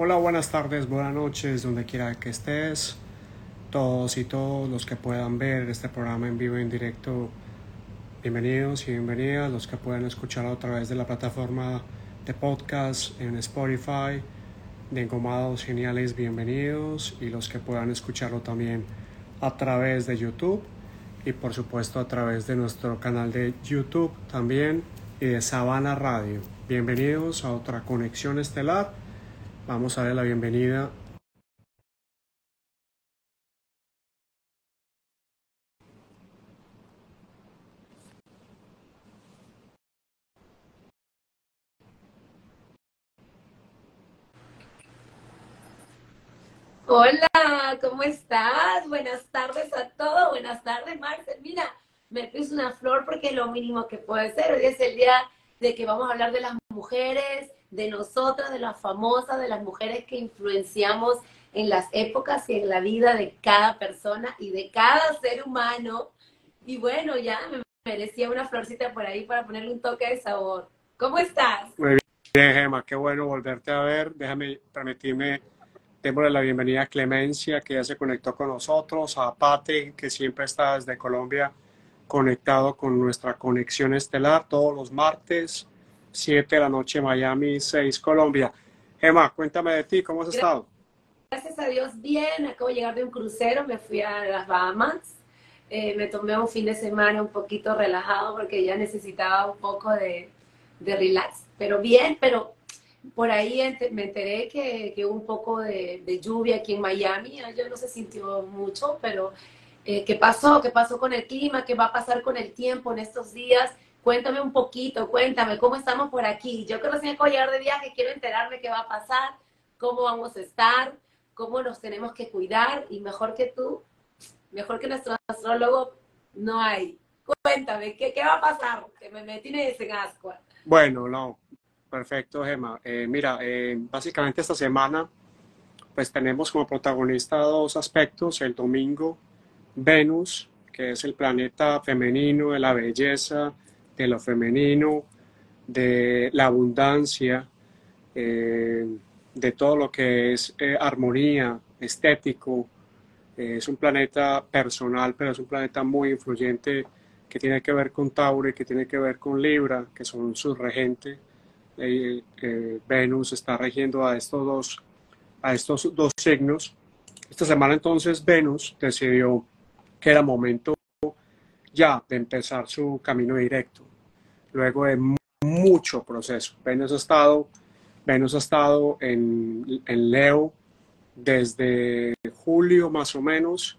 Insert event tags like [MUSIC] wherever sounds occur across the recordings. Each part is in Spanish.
Hola, buenas tardes, buenas noches, donde quiera que estés. Todos y todos los que puedan ver este programa en vivo en directo, bienvenidos y bienvenidas. Los que puedan escucharlo a través de la plataforma de podcast en Spotify, de Engomados Geniales, bienvenidos. Y los que puedan escucharlo también a través de YouTube y por supuesto a través de nuestro canal de YouTube también y de Sabana Radio. Bienvenidos a otra conexión estelar. Vamos a darle la bienvenida Hola, ¿cómo estás? Buenas tardes a todos. Buenas tardes, Marcel. Mira, me puse una flor porque es lo mínimo que puede ser. Hoy es el día de que vamos a hablar de las mujeres, de nosotras, de las famosas, de las mujeres que influenciamos en las épocas y en la vida de cada persona y de cada ser humano. Y bueno, ya me merecía una florcita por ahí para ponerle un toque de sabor. ¿Cómo estás? Muy bien, Gemma, qué bueno volverte a ver. Déjame permitirme Démosle la bienvenida a Clemencia, que ya se conectó con nosotros, a Pate, que siempre está desde Colombia conectado con nuestra conexión estelar todos los martes, 7 de la noche Miami, 6 Colombia. Emma, cuéntame de ti, ¿cómo has estado? Gracias a Dios, bien. Acabo de llegar de un crucero, me fui a las Bahamas. Eh, me tomé un fin de semana un poquito relajado porque ya necesitaba un poco de, de relax. Pero bien, pero por ahí me enteré que, que un poco de, lluvia aquí en Miami, yo no se sintió mucho, pero eh, ¿qué pasó? ¿Qué pasó con el clima? ¿Qué va a pasar con el tiempo en estos días? Cuéntame un poquito, cuéntame cómo estamos por aquí. Yo que recién acabo llegar de viaje, quiero enterarme qué va a pasar, cómo vamos a estar, cómo nos tenemos que cuidar y mejor que tú, mejor que nuestro astrólogo, no hay. Cuéntame, ¿qué, qué va a pasar? Que me, me tienes en ascua. Bueno, no, Perfecto, Gemma. Eh, mira, eh, básicamente esta semana pues tenemos como protagonista dos aspectos. El domingo, Venus, que es el planeta femenino de la belleza, de lo femenino, de la abundancia, eh, de todo lo que es armonía, estético. es un planeta personal, pero es un planeta muy influyente que tiene que ver con Tauro y que tiene que ver con Libra, que son sus regentes eh, eh, Venus está regiendo a estos, dos, a estos dos signos. Esta semana entonces Venus decidió que era momento ya de empezar su camino directo, luego de mucho proceso. Venus ha estado, Venus ha estado en, en Leo desde julio más o menos.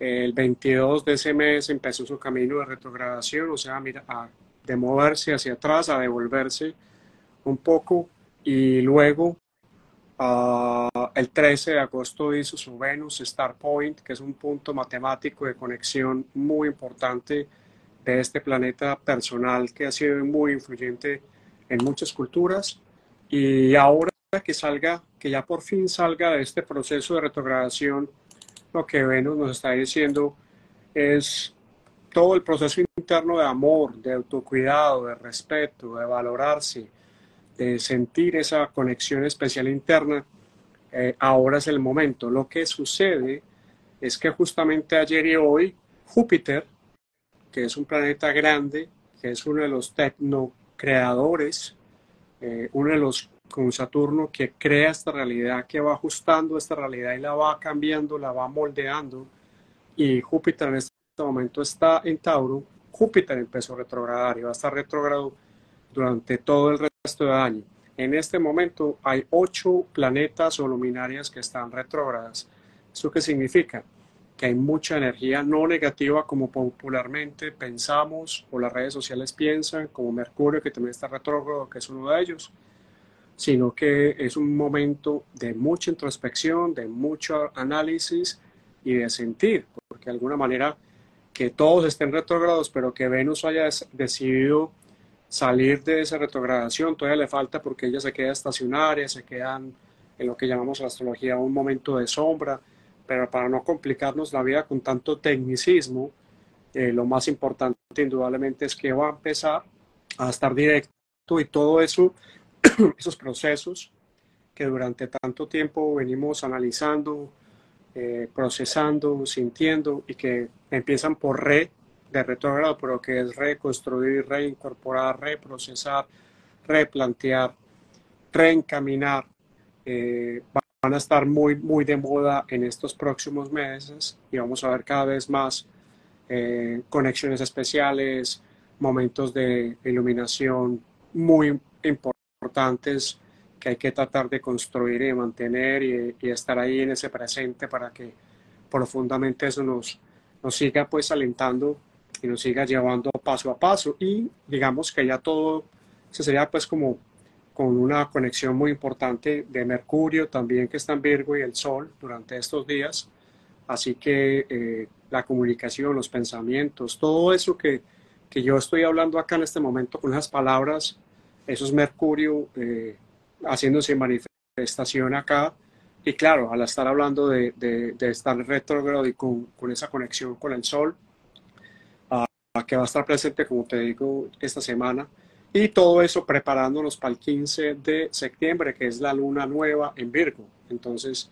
El 22 de ese mes empezó su camino de retrogradación, o sea, mira, de moverse hacia atrás, a devolverse un poco y luego ah, el 13 de agosto hizo su Venus Star Point, que es un punto matemático de conexión muy importante de este planeta personal que ha sido muy influyente en muchas culturas. Y ahora que salga, que ya por fin salga de este proceso de retrogradación, lo que Venus nos está diciendo es todo el proceso interno de amor, de autocuidado, de respeto, de valorarse, de sentir esa conexión especial interna, eh, ahora es el momento. Lo que sucede es que justamente ayer y hoy Júpiter, que es un planeta grande, que es uno de los tecnocreadores, eh, uno de los con Saturno que crea esta realidad, que va ajustando esta realidad y la va cambiando, la va moldeando. Y Júpiter en este momento está en Tauro. Júpiter empezó a retrogradar y va a estar retrogrado durante todo el del año. En este momento hay ocho planetas o luminarias que están retrógradas. ¿Eso qué significa? Que hay mucha energía no negativa como popularmente pensamos o las redes sociales piensan, como Mercurio que también está retrógrado, que es uno de ellos, sino que es un momento de mucha introspección, de mucho análisis y de sentir, porque de alguna manera que todos estén retrógrados, pero que Venus haya decidido salir de esa retrogradación, todavía le falta porque ella se queda estacionaria, se quedan en lo que llamamos la astrología un momento de sombra, pero para no complicarnos la vida con tanto tecnicismo, eh, lo más importante indudablemente es que va a empezar a estar directo y todo eso, [CLEARS THROAT] esos procesos que durante tanto tiempo venimos analizando, eh, procesando, sintiendo y que empiezan por re de retrógrado, pero que es reconstruir, reincorporar, reprocesar, replantear, reencaminar, eh, van a estar muy, muy de moda en estos próximos meses y vamos a ver cada vez más eh, conexiones especiales, momentos de iluminación muy importantes que hay que tratar de construir y mantener y, y, estar ahí en ese presente para que profundamente eso nos, nos siga pues alentando y nos siga llevando paso a paso y digamos que ya todo se sería pues como con una conexión muy importante de Mercurio también que está en Virgo y el Sol durante estos días. Así que eh, la comunicación, los pensamientos, todo eso que, que, yo estoy hablando acá en este momento con esas palabras, eso es Mercurio eh, haciéndose manifestación acá. Y claro, al estar hablando de, de, de estar retrógrado y con, con, esa conexión con el Sol, que va a estar presente, como te digo, esta semana. Y todo eso preparándonos para el 15 de septiembre, que es la luna nueva en Virgo. Entonces,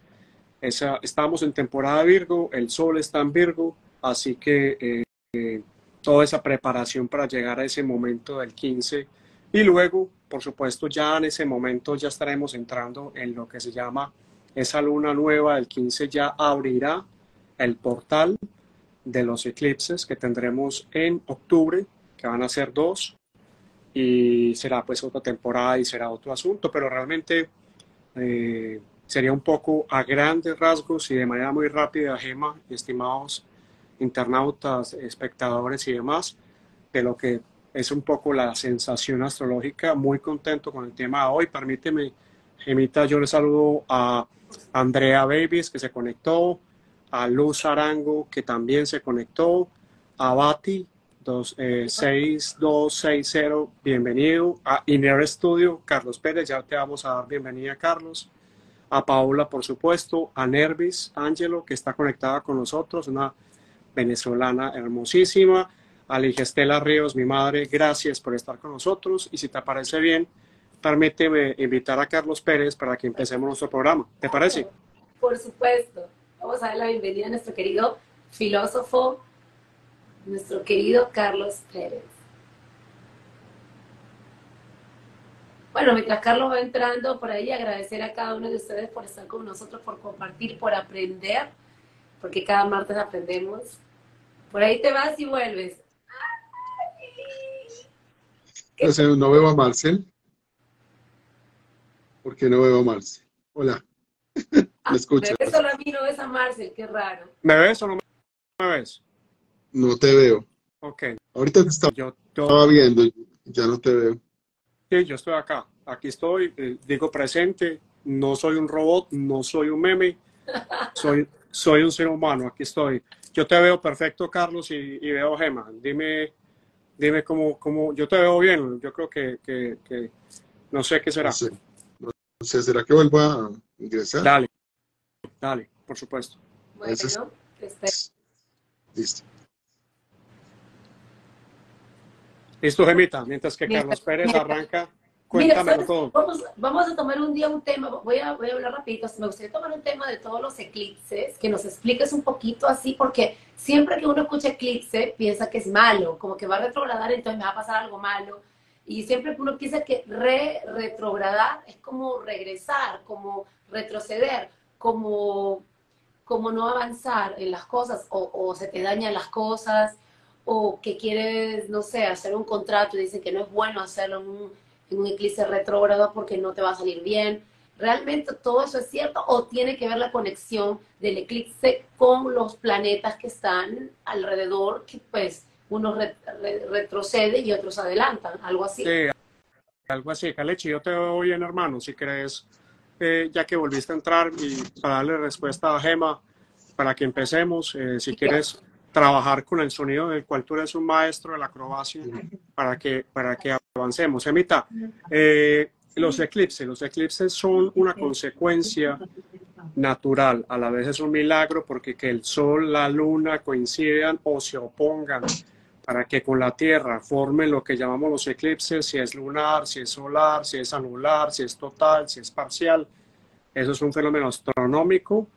esa, estamos en temporada Virgo, el sol está en Virgo, así que eh, eh, toda esa preparación para llegar a ese momento del 15. Y luego, por supuesto, ya en ese momento ya estaremos entrando en lo que se llama esa luna nueva del 15 ya abrirá el portal de los eclipses que tendremos en octubre, que van a ser dos, y será pues otra temporada y será otro asunto, pero realmente eh, sería un poco a grandes rasgos y de manera muy rápida, Gema, estimados internautas, espectadores y demás, de lo que es un poco la sensación astrológica. Muy contento con el tema de hoy. Permíteme, Gemita, yo le saludo a Andrea Babies, que se conectó, a Luz Arango, que también se conectó, a Bati, 6260, eh, bienvenido, a Iner Studio, Carlos Pérez, ya te vamos a dar bienvenida, Carlos, a Paula, por supuesto, a Nervis Ángelo, que está conectada con nosotros, una venezolana hermosísima, a Ligestela Ríos, mi madre, gracias por estar con nosotros, y si te parece bien, permíteme invitar a Carlos Pérez para que empecemos nuestro programa, ¿te parece? Por supuesto. Vamos a dar la bienvenida a nuestro querido filósofo, nuestro querido Carlos Pérez. Bueno, mientras Carlos va entrando por ahí, agradecer a cada uno de ustedes por estar con nosotros, por compartir, por aprender, porque cada martes aprendemos. Por ahí te vas y vuelves. Entonces, no veo a Marcel. ¿Por qué no veo a Marcel? Hola. ¿Me escuchas? ¿Me ves solo a mí, no ves a Marcel? Qué raro. ¿Me ves o no me ves? No te veo. Ok. Ahorita te estaba, yo, estaba viendo, ya no te veo. Sí, yo estoy acá. Aquí estoy, eh, digo presente. No soy un robot, no soy un meme. [LAUGHS] Soy, soy un ser humano, aquí estoy. Yo te veo perfecto, Carlos, y, y veo Gema. Dime, dime cómo, cómo, yo te veo bien. Yo creo que, que, que no sé qué será. No sé. no sé, ¿será que vuelva a ingresar? Dale. Dale, por supuesto. Bueno, este, Listo. Listo, Gemita, mientras que Mira, Carlos Pérez mira. arranca, Mira, cuéntamelo ¿sabes? todo. Vamos, vamos a tomar un día un tema, voy a, voy a hablar rapidito, me gustaría tomar un tema de todos los eclipses, que nos expliques un poquito así, porque siempre que uno escucha eclipse, piensa que es malo, como que va a retrogradar, entonces me va a pasar algo malo. Y siempre que uno piensa que re retrogradar es como regresar, como retroceder, como, como no avanzar en las cosas, o, se te dañan las cosas, o que quieres, no sé, hacer un contrato y dicen que no es bueno hacerlo en un, en eclipse retrógrado porque no te va a salir bien. ¿Realmente todo eso es cierto o tiene que ver la conexión del eclipse con los planetas que están alrededor, que pues unos re- re- retrocede y otros adelantan? Algo así. Sí, algo así. Calechi, yo te veo bien, hermano. Si crees, eh, ya que volviste a entrar y para darle respuesta a Gema, para que empecemos, eh, si quieres trabajar con el sonido del cual tú eres un maestro de la acrobacia, para que, para que avancemos. Gemita, eh, los eclipses, los eclipses son una consecuencia natural, a la vez es un milagro porque que el sol, la luna coincidan o se opongan para que con la Tierra formen lo que llamamos los eclipses, si es lunar, si es solar, si es anular, si es total, si es parcial. Eso es un fenómeno astronómico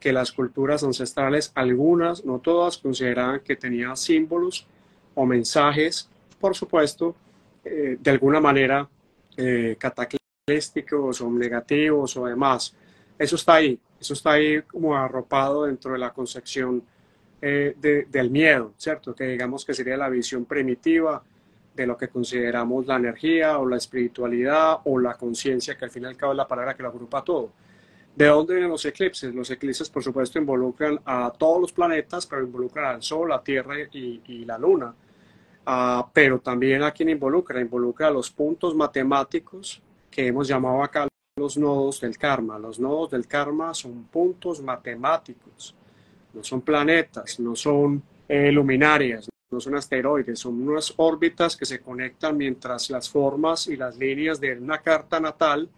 que las culturas ancestrales, algunas, no todas, consideraban que tenía símbolos o mensajes, por supuesto, eh, de alguna manera eh, cataclísticos o negativos o demás. Eso está ahí, eso está ahí como arropado dentro de la concepción eh, del miedo, ¿cierto? Que digamos que sería la visión primitiva de lo que consideramos la energía o la espiritualidad o la conciencia, que al fin y al cabo es la palabra que lo agrupa todo. ¿De dónde vienen los eclipses? Los eclipses, por supuesto, involucran a todos los planetas, pero involucran al Sol, la Tierra y, la Luna. Ah, pero también a quien involucra, involucra a los puntos matemáticos que hemos llamado acá los nodos del karma. Los nodos del karma son puntos matemáticos, no son planetas, no son eh, luminarias, no son asteroides, son unas órbitas que se conectan mientras las formas y las líneas de una carta natal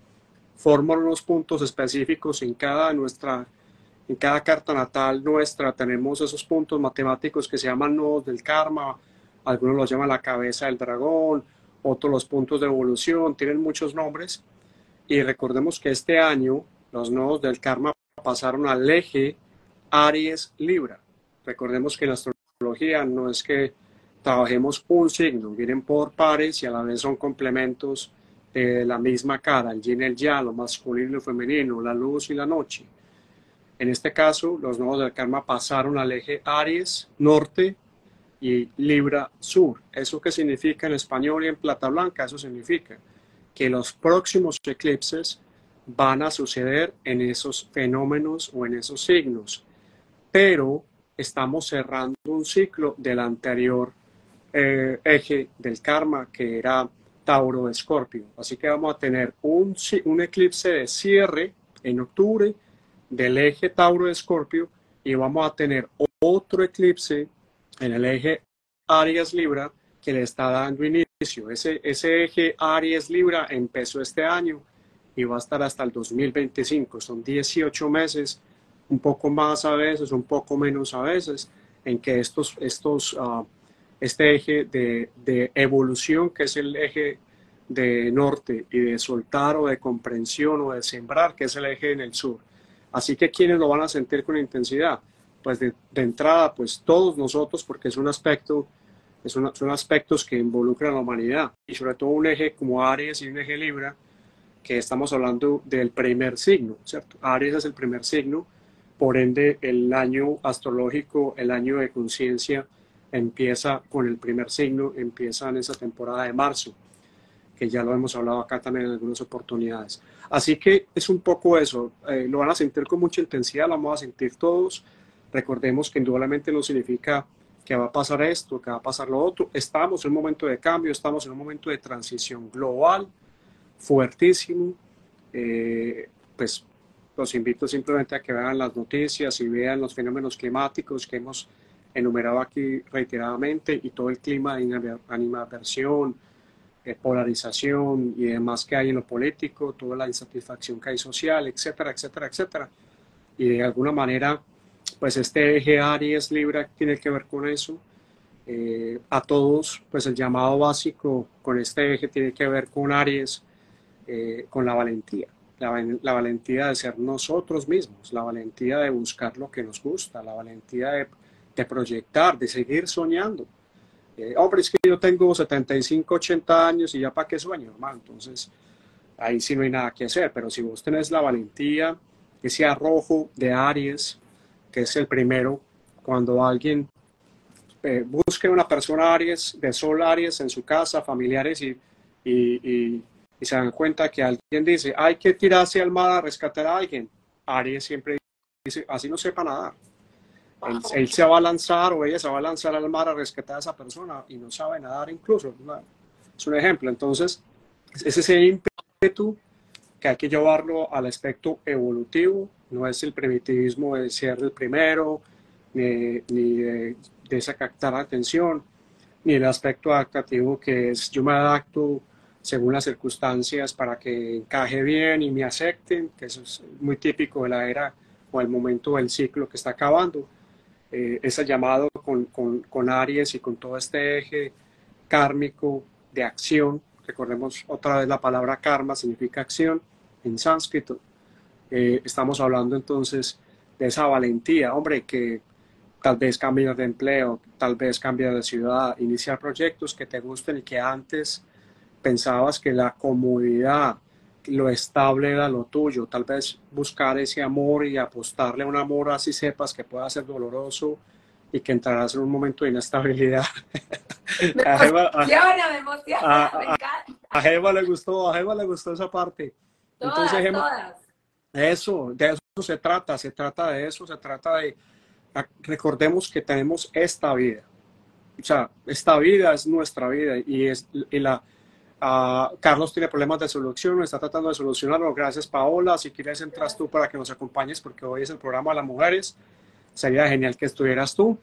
forman unos puntos específicos en cada nuestra en cada carta natal nuestra tenemos esos puntos matemáticos que se llaman nodos del karma, algunos los llaman la cabeza del dragón, otros los puntos de evolución, tienen muchos nombres. Y recordemos que este año los nodos del karma pasaron al eje Aries Libra. Recordemos que en la astrología no es que trabajemos un signo, vienen por pares y a la vez son complementos de la misma cara, el yin y el yang, lo masculino y lo femenino, la luz y la noche. En este caso, los nodos del karma pasaron al eje Aries norte y Libra sur. ¿Eso qué significa en español y en plata blanca? Eso significa que los próximos eclipses van a suceder en esos fenómenos o en esos signos. Pero estamos cerrando un ciclo del anterior eh, eje del karma, que era Tauro Escorpio. Así que vamos a tener un, eclipse de cierre en octubre del eje Tauro Escorpio y vamos a tener otro eclipse en el eje Aries Libra que le está dando inicio. Ese, ese eje Aries Libra empezó este año y va a estar hasta el 2025. Son 18 meses, un poco más a veces, un poco menos a veces, en que estos, estos uh, este eje de, evolución, que es el eje de norte, y de soltar o de comprensión o de sembrar, que es el eje en el sur. Así que quienes lo van a sentir con intensidad, pues de, entrada, pues todos nosotros, porque es un aspecto, es son aspectos que involucran a la humanidad, y sobre todo un eje como Aries y un eje Libra, que estamos hablando del primer signo, ¿cierto? Aries es el primer signo, por ende el año astrológico, el año de conciencia, empieza con el primer signo, empieza en esa temporada de marzo, que ya lo hemos hablado acá también en algunas oportunidades. Así que es un poco eso, eh, lo van a sentir con mucha intensidad, lo vamos a sentir todos. Recordemos que indudablemente no significa que va a pasar esto, que va a pasar lo otro. Estamos en un momento de cambio, estamos en un momento de transición global fuertísimo. Eh, pues los invito simplemente a que vean las noticias y vean los fenómenos climáticos que hemos enumerado aquí reiteradamente y todo el clima de animadversión, eh, polarización y demás que hay en lo político, toda la insatisfacción que hay social, etcétera, etcétera, etcétera. Y de alguna manera, pues este eje Aries Libra tiene que ver con eso. Eh, a todos, pues el llamado básico con este eje tiene que ver con Aries, eh, con la valentía. La, la, valentía de ser nosotros mismos, la valentía de buscar lo que nos gusta, la valentía de de proyectar, de seguir soñando. Eh, hombre, es que yo tengo 75, 80 años y ya para qué sueño, hermano. Entonces, ahí sí no hay nada que hacer. Pero si vos tenés la valentía, ese arrojo de Aries, que es el primero, cuando alguien eh, busque una persona Aries, de Sol Aries en su casa, familiares, y, y, y se dan cuenta que alguien dice, hay que tirarse al mar a rescatar a alguien. Aries siempre dice, así no sepa nadar. Él, se va a lanzar o ella se va a lanzar al mar a rescatar a esa persona y no sabe nadar incluso. Es un ejemplo. Entonces, es ese ímpetu que hay que llevarlo al aspecto evolutivo. No es el primitivismo de ser el primero, ni, de, de esa captar atención, ni el aspecto adaptativo que es yo me adapto según las circunstancias para que encaje bien y me acepten, que eso es muy típico de la era o el momento del ciclo que está acabando eh, ese llamado con, con, con, Aries y con todo este eje kármico de acción. Recordemos otra vez la palabra karma significa acción en sánscrito. Eh, estamos hablando entonces de esa valentía, hombre, que tal vez cambiar de empleo, tal vez cambiar de ciudad, iniciar proyectos que te gusten y que antes pensabas que la comodidad, lo estable era lo tuyo, tal vez buscar ese amor y apostarle a un amor así sepas que pueda ser doloroso y que entrarás en un momento de inestabilidad. Me [LAUGHS] a Jeva, emociona, me emociona, a, me encanta. A Jeva le gustó, a Jeva le gustó esa parte. Todas, Entonces, todas. Eso, de eso se trata, se trata de eso, se trata de, recordemos que tenemos esta vida. O sea, esta vida es nuestra vida y, es, y la, uh, Carlos tiene problemas de solución, está tratando de solucionarlo. Gracias, Paola. Si quieres, entras tú para que nos acompañes porque hoy es el programa de las mujeres. Sería genial que estuvieras tú.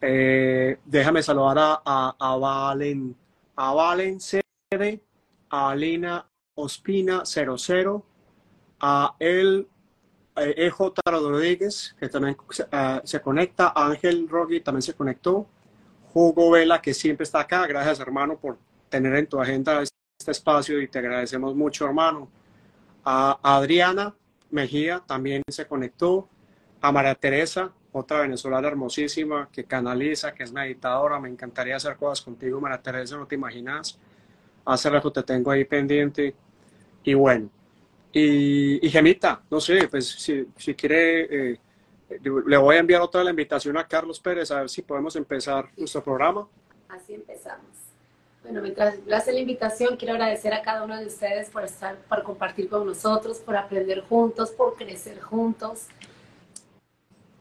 Eh, déjame saludar a, a, a, Valen, a Valen Cede, a Alina Ospina 00, a el EJ eh, Rodríguez, que también se conecta, Ángel Rogui también se conectó, Hugo Vela, que siempre está acá, gracias hermano por tener en tu agenda este espacio y te agradecemos mucho hermano. A Adriana Mejía también se conectó, a María Teresa, otra venezolana hermosísima que canaliza, que es meditadora, me encantaría hacer cosas contigo, María Teresa, no te imaginas, hace rato te tengo ahí pendiente y bueno, y, Gemita, no sé, pues si, si quiere, eh, le voy a enviar otra la invitación a Carlos Pérez a ver si podemos empezar nuestro programa. Así empezamos. Bueno, mientras le hace la invitación, quiero agradecer a cada uno de ustedes por estar, por compartir con nosotros, por aprender juntos, por crecer juntos.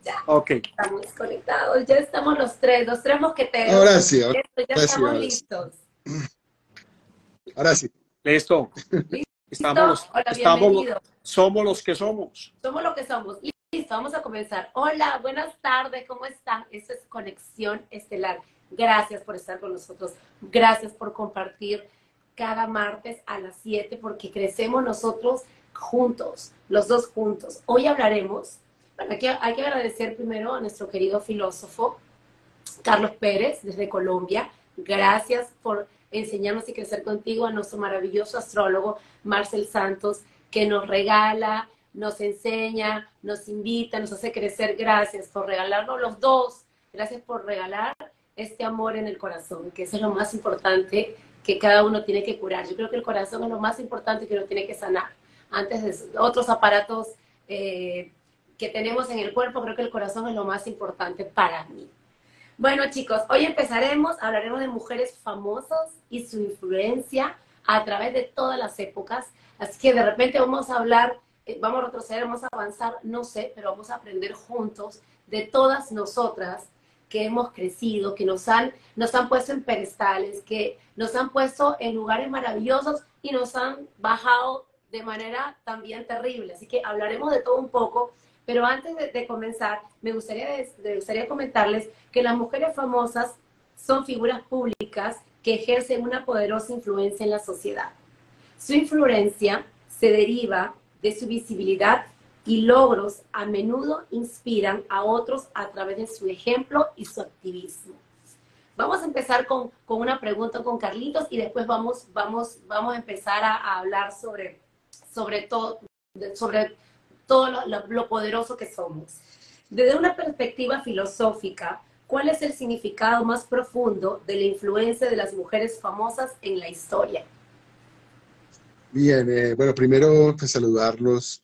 Ya, okay. estamos conectados, ya estamos los tres, los tres mosqueteros. Ahora sí, ahora, ya estamos listos. Ahora sí. Listo. ¿Listo? Estamos, Hola, estamos, somos los que somos. Somos lo que somos. Listo, vamos a comenzar. Hola, buenas tardes, ¿cómo están? Esto es Conexión Estelar. Gracias por estar con nosotros. Gracias por compartir cada martes a las 7 porque crecemos nosotros juntos, los dos juntos. Hoy hablaremos, bueno, aquí hay que agradecer primero a nuestro querido filósofo Carlos Pérez desde Colombia. Gracias por enseñarnos y crecer contigo a nuestro maravilloso astrólogo Marcel Santos, que nos regala, nos enseña, nos invita, nos hace crecer. Gracias por regalarnos los dos. Gracias por regalar este amor en el corazón, que es lo más importante que cada uno tiene que curar. Yo creo que el corazón es lo más importante que uno tiene que sanar. Antes de otros aparatos eh, que tenemos en el cuerpo, creo que el corazón es lo más importante para mí. Bueno, chicos, hoy empezaremos, hablaremos de mujeres famosas y su influencia a través de todas las épocas. Así que de repente vamos a hablar, eh, vamos a retroceder, vamos a avanzar, no sé, pero vamos a aprender juntos de todas nosotras que hemos crecido, que nos han, nos han puesto en pedestales, que nos han puesto en lugares maravillosos y nos han bajado de manera también terrible. Así que hablaremos de todo un poco pero antes de, comenzar, me gustaría, me gustaría comentarles que las mujeres famosas son figuras públicas que ejercen una poderosa influencia en la sociedad. Su influencia se deriva de su visibilidad y logros a menudo inspiran a otros a través de su ejemplo y su activismo. Vamos a empezar con, con una pregunta con Carlitos y después vamos, vamos, vamos a empezar a, hablar sobre, sobre, todo, sobre todo lo, poderoso que somos. Desde una perspectiva filosófica, ¿cuál es el significado más profundo de la influencia de las mujeres famosas en la historia? Bien, eh, bueno, primero pues, saludarlos.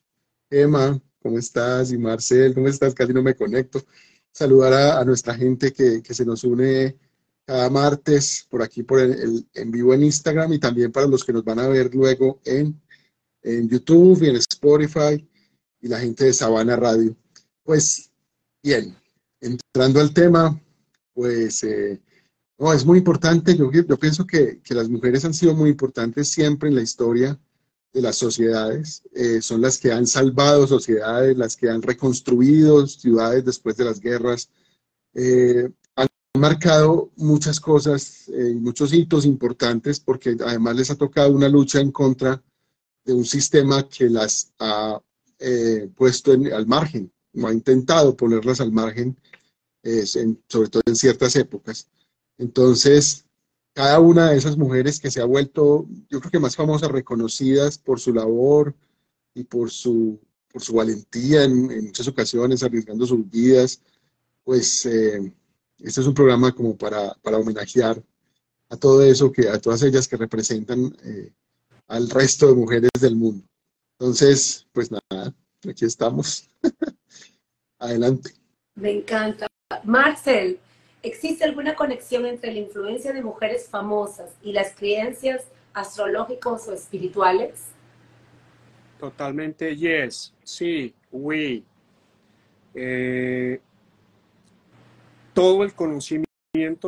Emma, ¿cómo estás? Y Marcel, ¿cómo estás? Casi no me conecto. Saludar a, nuestra gente que, se nos une cada martes por aquí, por el, en vivo en Instagram y también para los que nos van a ver luego en, en YouTube y en Spotify y la gente de Sabana Radio. Pues bien, entrando al tema, pues eh, es muy importante, yo, yo pienso que, que, las mujeres han sido muy importantes siempre en la historia de las sociedades, eh, son las que han salvado sociedades, las que han reconstruido ciudades después de las guerras, eh, han marcado muchas cosas, muchos hitos importantes, porque además les ha tocado una lucha en contra de un sistema que las ha eh, puesto al margen, no ha intentado ponerlas al margen, sobre todo en ciertas épocas. Entonces, cada una de esas mujeres que se ha vuelto, yo creo que más famosas, reconocidas por su labor y por su, por su valentía en, muchas ocasiones, arriesgando sus vidas. Pues eh, este es un programa como para, para, homenajear a todo eso, que, a todas ellas que representan eh, al resto de mujeres del mundo. Entonces, pues nada, aquí estamos. [LAUGHS] Adelante. Me encanta. Marcel, ¿existe alguna conexión entre la influencia de mujeres famosas y las creencias astrológicas o espirituales? Totalmente yes, sí, we. Eh, todo el conocimiento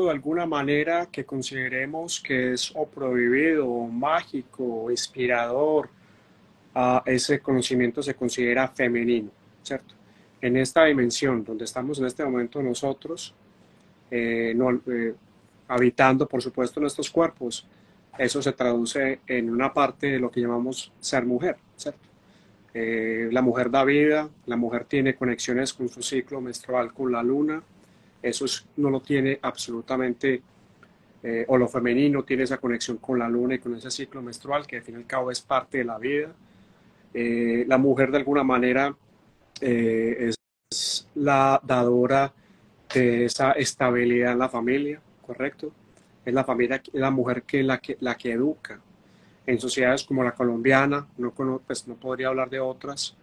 de alguna manera que consideremos que es o prohibido, o mágico, o inspirador, ese conocimiento se considera femenino, ¿cierto? En esta dimensión donde estamos en este momento nosotros, eh, eh, habitando por supuesto nuestros cuerpos, eso se traduce en una parte de lo que llamamos ser mujer. Eh, la mujer da vida, la mujer tiene conexiones con su ciclo menstrual con la luna, eso no lo tiene absolutamente, eh, o lo femenino tiene esa conexión con la luna y con ese ciclo menstrual que al fin y al cabo es parte de la vida. La mujer de alguna manera es la dadora de esa estabilidad en la familia, ¿correcto? Es la familia, la mujer que la que, la que educa. En sociedades como la colombiana, no, pues no podría hablar de otras,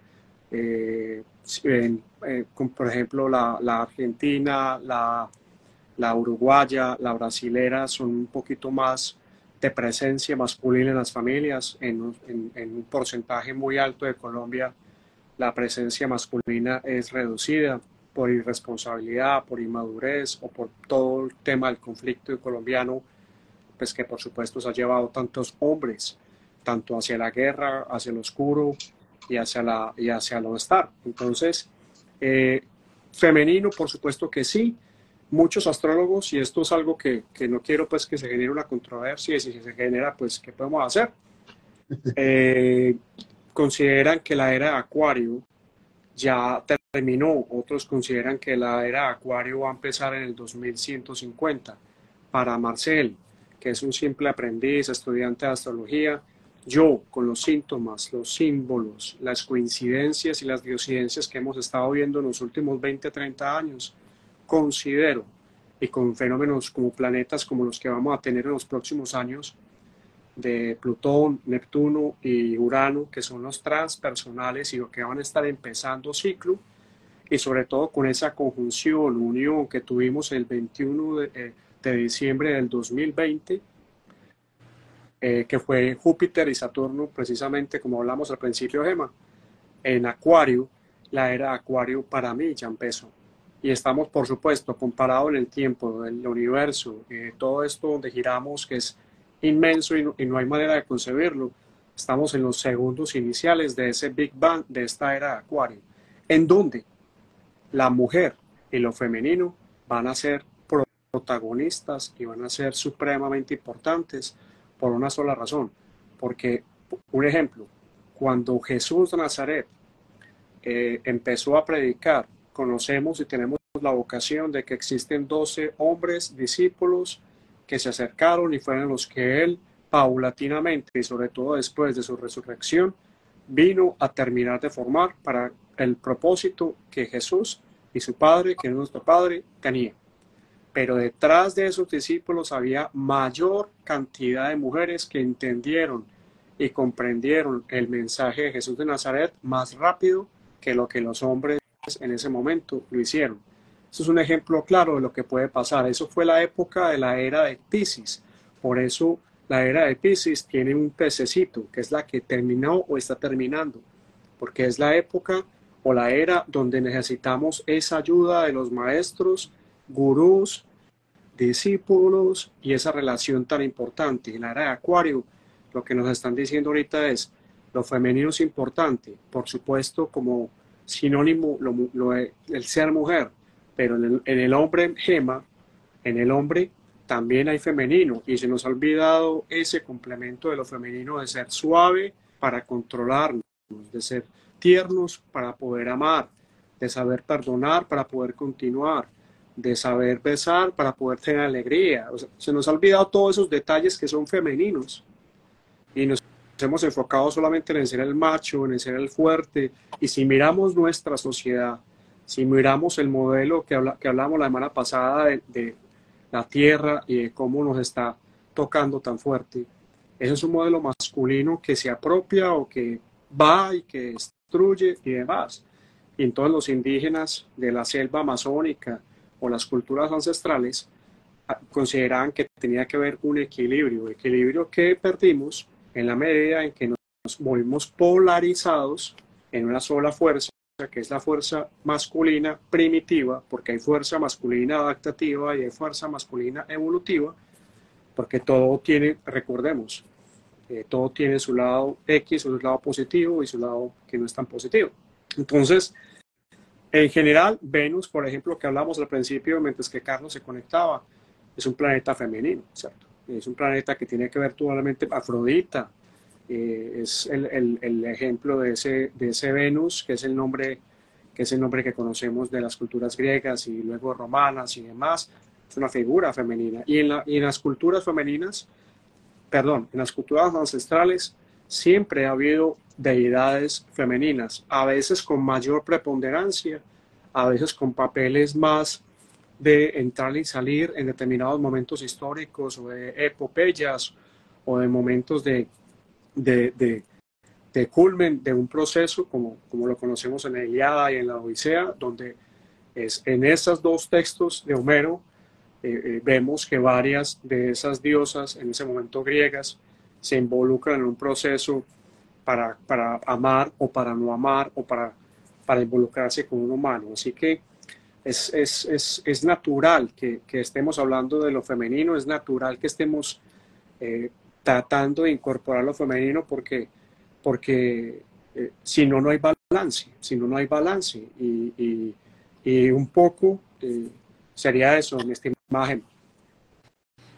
eh, eh, por ejemplo la, argentina, la, la, uruguaya, la brasilera son un poquito más de presencia masculina en las familias. En, en, un porcentaje muy alto de Colombia, la presencia masculina es reducida por irresponsabilidad, por inmadurez o por todo el tema del conflicto colombiano, pues que por supuesto se ha llevado tantos hombres, tanto hacia la guerra, hacia el oscuro y hacia, la, y hacia lo estar. Entonces, eh, femenino, por supuesto que sí. Muchos astrólogos, y esto es algo que, que, no quiero pues que se genere una controversia, y si se genera, pues, ¿qué podemos hacer? [LAUGHS] Eh, consideran que la era de Acuario ya terminó. Otros consideran que la era Acuario va a empezar en el 2150. Para Marcel, que es un simple aprendiz, estudiante de astrología, yo, con los síntomas, los símbolos, las coincidencias y las diocidencias que hemos estado viendo en los últimos 20, 30 años, considero, y con fenómenos como planetas como los que vamos a tener en los próximos años, de Plutón, Neptuno y Urano, que son los transpersonales y lo que van a estar empezando ciclo, y sobre todo con esa conjunción, unión que tuvimos el 21 de, eh, de diciembre del 2020, eh, que fue Júpiter y Saturno, precisamente como hablamos al principio, Gema, en Acuario, la era Acuario para mí ya empezó. Y estamos, por supuesto, comparado en el tiempo del universo, eh, todo esto donde giramos, que es inmenso y no, hay manera de concebirlo. Estamos en los segundos iniciales de ese Big Bang, de esta era de Acuario, en donde la mujer y lo femenino van a ser protagonistas y van a ser supremamente importantes por una sola razón. Porque, un ejemplo, cuando Jesús de Nazaret eh, empezó a predicar, conocemos y tenemos la vocación de que existen doce hombres discípulos que se acercaron y fueron los que él paulatinamente y sobre todo después de su resurrección vino a terminar de formar para el propósito que Jesús y su Padre, que es nuestro Padre, tenían. Pero detrás de esos discípulos había mayor cantidad de mujeres que entendieron y comprendieron el mensaje de Jesús de Nazaret más rápido que lo que los hombres en ese momento lo hicieron. Eso es un ejemplo claro de lo que puede pasar. Eso fue la época de la era de Pisces. Por eso la era de Pisces tiene un pececito, que es la que terminó o está terminando, porque es la época o la era donde necesitamos esa ayuda de los maestros, gurús, discípulos y esa relación tan importante. En la era de Acuario, lo que nos están diciendo ahorita es, lo femenino es importante, por supuesto como sinónimo lo, el ser mujer, pero en el, hombre gema, en el hombre también hay femenino y se nos ha olvidado ese complemento de lo femenino de ser suave para controlarnos, de ser tiernos para poder amar, de saber perdonar para poder continuar, de saber besar para poder tener alegría. se nos ha olvidado todos esos detalles que son femeninos y nos hemos enfocado solamente en ser el macho, en ser el fuerte, y si miramos nuestra sociedad, si miramos el modelo que, habla, que hablamos la semana pasada de, de, la tierra y de cómo nos está tocando tan fuerte, ese es un modelo masculino que se apropia o que va y que y demás. Y entonces los indígenas de la selva amazónica o las culturas ancestrales ah, consideraban que tenía que haber un equilibrio, equilibrio que perdimos en la medida en que nos movimos polarizados en una sola fuerza, que es la fuerza masculina primitiva, porque hay fuerza masculina adaptativa y hay fuerza masculina evolutiva, porque todo tiene, recordemos, eh, todo tiene su lado X, su lado positivo y su lado que no es tan positivo. Entonces, en general, Venus, por ejemplo, que hablamos al principio, mientras que Carlos se conectaba, es un planeta femenino, ¿cierto? Es un planeta que tiene que ver totalmente Afrodita. Eh, es el, ejemplo de ese, de ese Venus, que es el nombre que es el nombre que conocemos de las culturas griegas y luego romanas y demás, es una figura femenina. Y en las culturas femeninas, perdón, en las culturas ancestrales siempre ha habido deidades femeninas, a veces con mayor preponderancia, a veces con papeles más de entrar y salir en determinados momentos históricos o de epopeyas o de momentos de, de, de, culmen de un proceso como, como lo conocemos en la Iliada y en la Odisea, donde es en esos dos textos de Homero eh, eh, vemos que varias de esas diosas, en ese momento griegas, se involucran en un proceso para, para amar o para no amar o para, para involucrarse con un humano. Así que es, es, es, es natural que, estemos hablando de lo femenino, es natural que estemos eh, tratando de incorporar lo femenino porque, porque si no, no hay balance, si no, no hay balance. Y, y, un poco sería eso, mi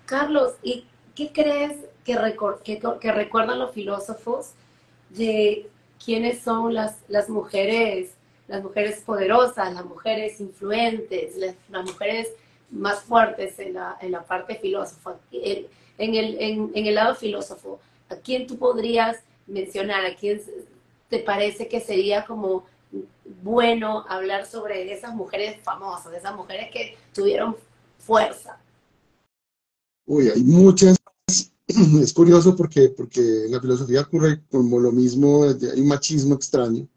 Carlos, ¿y qué crees que, que, recuerdan los filósofos de quiénes son las, las mujeres las mujeres poderosas, las mujeres influentes, las, mujeres más fuertes en la, parte filósofa. En, el, en, el lado filósofo, ¿a quién tú podrías mencionar? ¿A quién te parece que sería como bueno hablar sobre esas mujeres famosas, esas mujeres que tuvieron fuerza? Uy, hay muchas. [CLEARS THROAT] Es curioso porque, porque la filosofía ocurre como lo mismo, hay un machismo extraño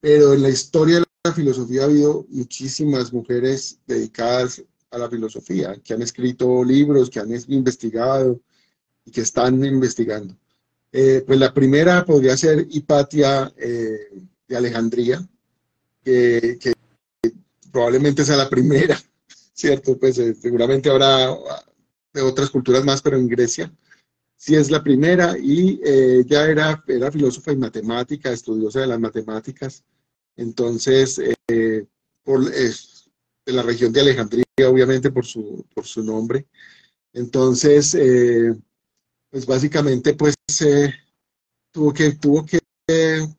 pero en la historia de la filosofía ha habido muchísimas mujeres dedicadas a la filosofía, que han escrito libros, que han investigado y que están investigando. Eh, pues la primera podría ser Hipatia eh, de Alejandría, que, probablemente sea la primera, ¿cierto? Pues eh, seguramente habrá de otras culturas más, pero en Grecia sí es la primera y eh, era, era filósofa y matemática, estudiosa de las matemáticas. Entonces, eh, por, de la región de Alejandría, obviamente por su, por su nombre. Entonces, eh, pues básicamente, pues tuvo que, tuvo que,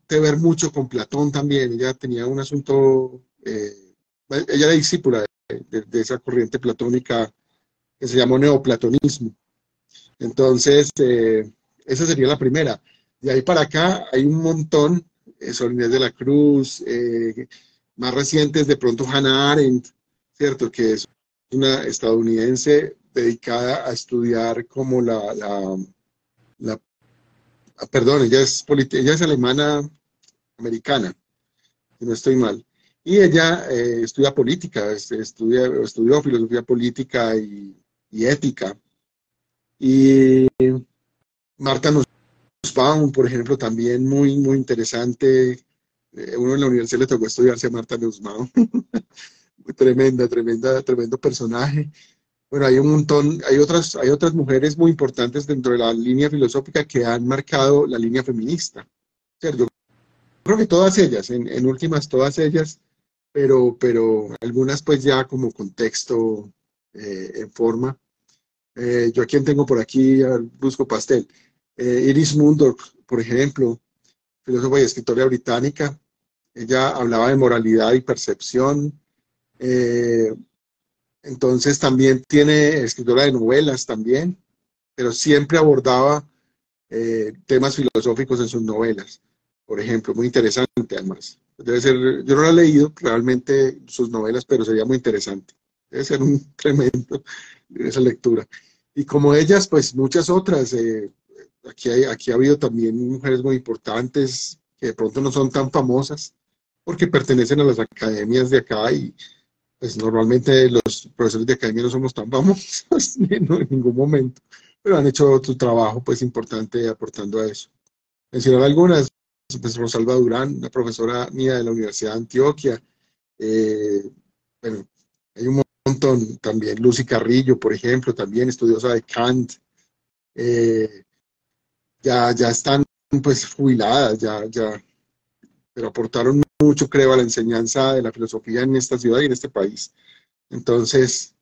ver mucho con Platón también. Ella tenía un asunto, ella era discípula de, de esa corriente platónica que se llamó neoplatonismo. Entonces, eh, esa sería la primera. De ahí para acá hay un montón, eh, Inés de la Cruz, eh, más recientes, de pronto Hannah Arendt, ¿cierto? Que es una estadounidense dedicada a estudiar como la, la, la ah, perdón, ella es, ella es alemana americana, si no estoy mal. Y ella eh, estudia política, estudia, estudió filosofía política y, y ética y Marta Nussbaum, por ejemplo, también muy, muy interesante. Eh, uno en la universidad le tocó estudiarse a Marta Nussbaum. [LAUGHS] tremenda, tremenda, tremendo personaje. Bueno, hay un montón, hay otras, hay otras mujeres muy importantes dentro de la línea filosófica que han marcado la línea feminista. Yo creo que todas ellas, en, en últimas todas ellas, pero, pero algunas pues ya como contexto eh, en forma. Eh, yo a tengo por aquí, busco pastel. Eh, Iris Mundorf, por ejemplo, filósofa y escritora británica. Ella hablaba de moralidad y percepción. Entonces también tiene escritora de novelas también, pero siempre abordaba temas filosóficos en sus novelas, por ejemplo, muy interesante además. Debe ser, yo no lo he leído realmente sus novelas, pero sería muy interesante. Debe ser un [LAUGHS] tremendo esa lectura. Y como ellas, pues muchas otras. Eh, aquí, hay, aquí ha habido también mujeres muy importantes que de pronto no son tan famosas porque pertenecen a las academias de acá y pues normalmente los profesores de academia no somos tan famosos [LAUGHS] en ningún momento, pero han hecho su trabajo pues importante aportando a eso. Mencionar algunas, Rosalba Durán, una profesora mía de la Universidad de Antioquia, eh, bueno, hay un montón también, Lucy Carrillo, por ejemplo, también estudiosa de Kant, eh, ya, ya están pues jubiladas, ya, ya, pero aportaron mucho, creo, a la enseñanza de la filosofía en esta ciudad y en este país. Entonces,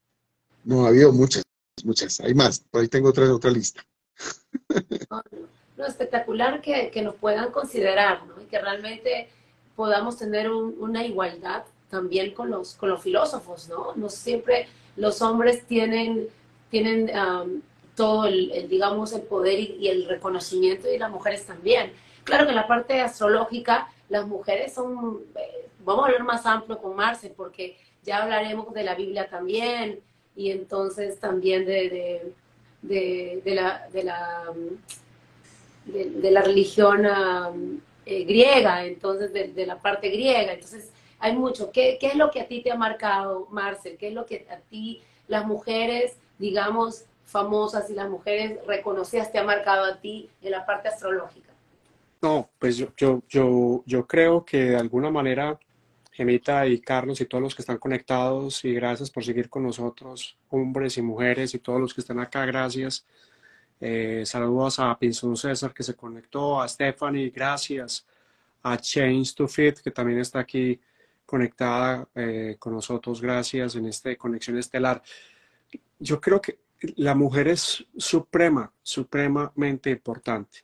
no, ha habido muchas, muchas, hay más, por ahí tengo otra, otra lista. No, espectacular que, que, nos puedan considerar, ¿no? Y que realmente podamos tener una igualdad también con los, con los filósofos, ¿no? No siempre los hombres tienen, tienen todo el, digamos, el poder y, el reconocimiento y las mujeres también. Claro que en la parte astrológica las mujeres son, eh, vamos a hablar más amplio con Marce, porque ya hablaremos de la Biblia también y entonces también de, de, de, la, de, la, de, la religión eh, griega, entonces de, la parte griega. Entonces, hay mucho. ¿Qué, ¿Qué, es lo que a ti te ha marcado, Marcel? ¿Qué es lo que a ti, las mujeres, digamos, famosas y las mujeres reconocidas, te ha marcado a ti en la parte astrológica? No, pues yo, yo, yo, yo creo que de alguna manera, Gemita y Carlos y todos los que están conectados, y gracias por seguir con nosotros, hombres y mujeres y todos los que están acá, gracias. Eh, saludos a Pinzón César que se conectó, a Stephanie, gracias, a Change to Fit que también está aquí conectada eh, con nosotros, gracias en esta conexión estelar. Yo creo que la mujer es suprema, supremamente importante.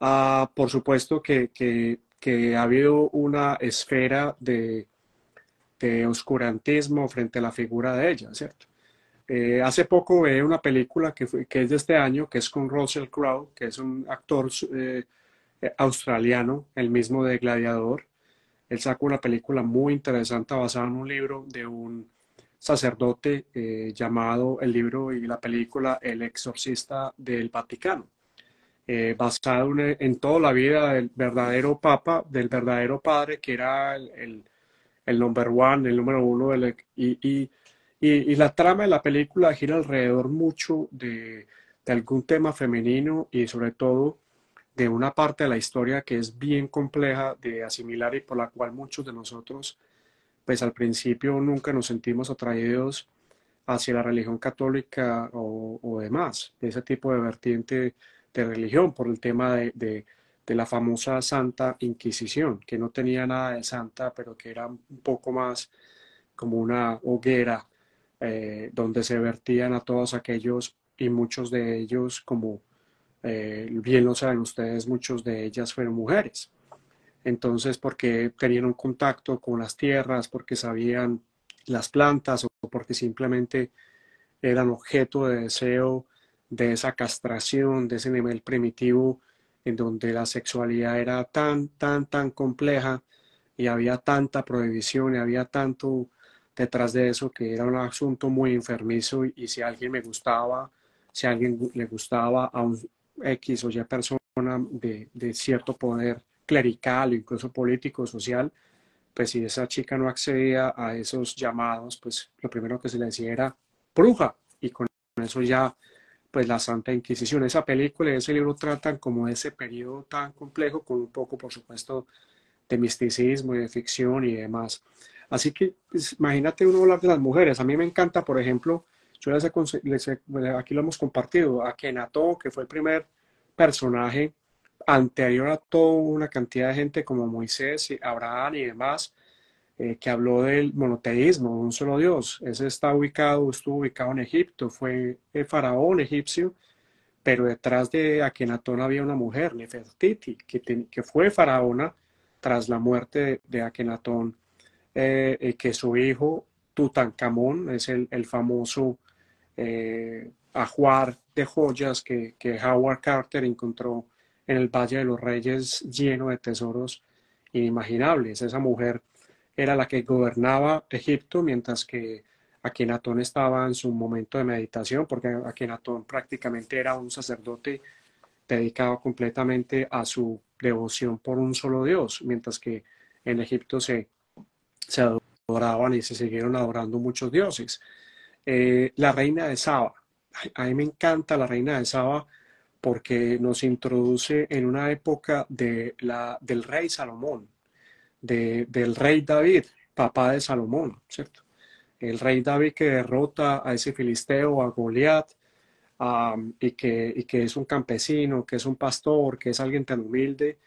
Ah, por supuesto que, que, ha habido una esfera de, de, oscurantismo frente a la figura de ella, ¿cierto? Eh, hace poco vi una película que, es de este año, que es con Russell Crowe, que es un actor eh, australiano, el mismo de Gladiador, él sacó una película muy interesante basada en un libro de un sacerdote eh, llamado el libro y la película El exorcista del Vaticano, eh, basado en, toda la vida del verdadero papa, del verdadero padre, que era el, el, number one, el número uno, del, y, y, la trama de la película gira alrededor mucho de, de algún tema femenino y sobre todo de una parte de la historia que es bien compleja de asimilar y por la cual muchos de nosotros, pues al principio nunca nos sentimos atraídos hacia la religión católica o, demás, de ese tipo de vertiente de religión, por el tema de, la famosa Santa Inquisición, que no tenía nada de santa, pero que era un poco más como una hoguera eh, donde se vertían a todos aquellos y muchos de ellos como eh, bien lo saben ustedes, muchos de ellas fueron mujeres. Entonces, porque tenían un contacto con las tierras, porque sabían las plantas o porque simplemente eran objeto de deseo de esa castración, de ese nivel primitivo en donde la sexualidad era tan, tan, tan compleja y había tanta prohibición y había tanto detrás de eso que era un asunto muy enfermizo y, y si a alguien me gustaba, si a alguien le gustaba a un, X o Y persona de, de cierto poder clerical incluso político, social, pues si esa chica no accedía a esos llamados, pues lo primero que se le decía era bruja. Y con eso ya, pues la Santa Inquisición. Esa película y ese libro tratan como ese periodo tan complejo, con un poco, por supuesto, de misticismo y de ficción y demás. Así que, pues, imagínate uno hablar de las mujeres. A mí me encanta, por ejemplo, yo les, aquí lo hemos compartido, a Kenato, que fue el primer personaje anterior a toda una cantidad de gente como Moisés, y Abraham y demás, eh, que habló del monoteísmo, un solo Dios. Ese está ubicado, estuvo ubicado en Egipto, fue el faraón egipcio, pero detrás de Akenatón había una mujer, Nefertiti, que, que fue faraona tras la muerte de, Akenatón, eh, que su hijo Tutankamón es el, el famoso eh, ajuar de joyas que, Howard Carter encontró en el Valle de los Reyes lleno de tesoros inimaginables. Esa mujer era la que gobernaba Egipto, mientras que Akenatón estaba en su momento de meditación, porque Akenatón prácticamente era un sacerdote dedicado completamente a su devoción por un solo Dios, mientras que en Egipto se, se adoraban y se siguieron adorando muchos dioses. Eh, la reina de Saba. A mí me encanta la reina de Saba porque nos introduce en una época de la, del rey Salomón, del rey David, papá de Salomón, ¿cierto? El rey David que derrota a ese filisteo, a Goliat, y, que, y que es un campesino, que es un pastor, que es alguien tan humilde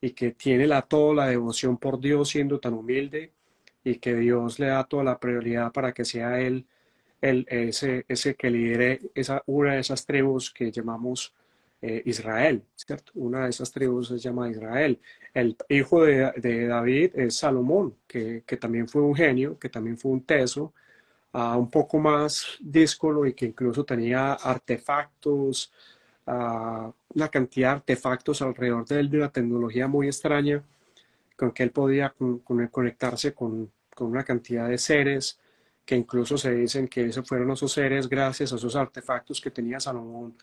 y que tiene la, toda la devoción por Dios siendo tan humilde y que Dios le da toda la prioridad para que sea él el, ese, ese que lidere esa, una de esas tribus que llamamos eh, Israel, ¿cierto? Una de esas tribus se llama Israel. El hijo de, de David es Salomón, que, que, también fue un genio, que también fue un teso, uh, un poco más díscolo y que incluso tenía artefactos, uh, una cantidad de artefactos alrededor de él, de una tecnología muy extraña, con que él podía con, con conectarse con, con una cantidad de seres que incluso se dicen que esos fueron esos seres gracias a esos artefactos que tenía Salomón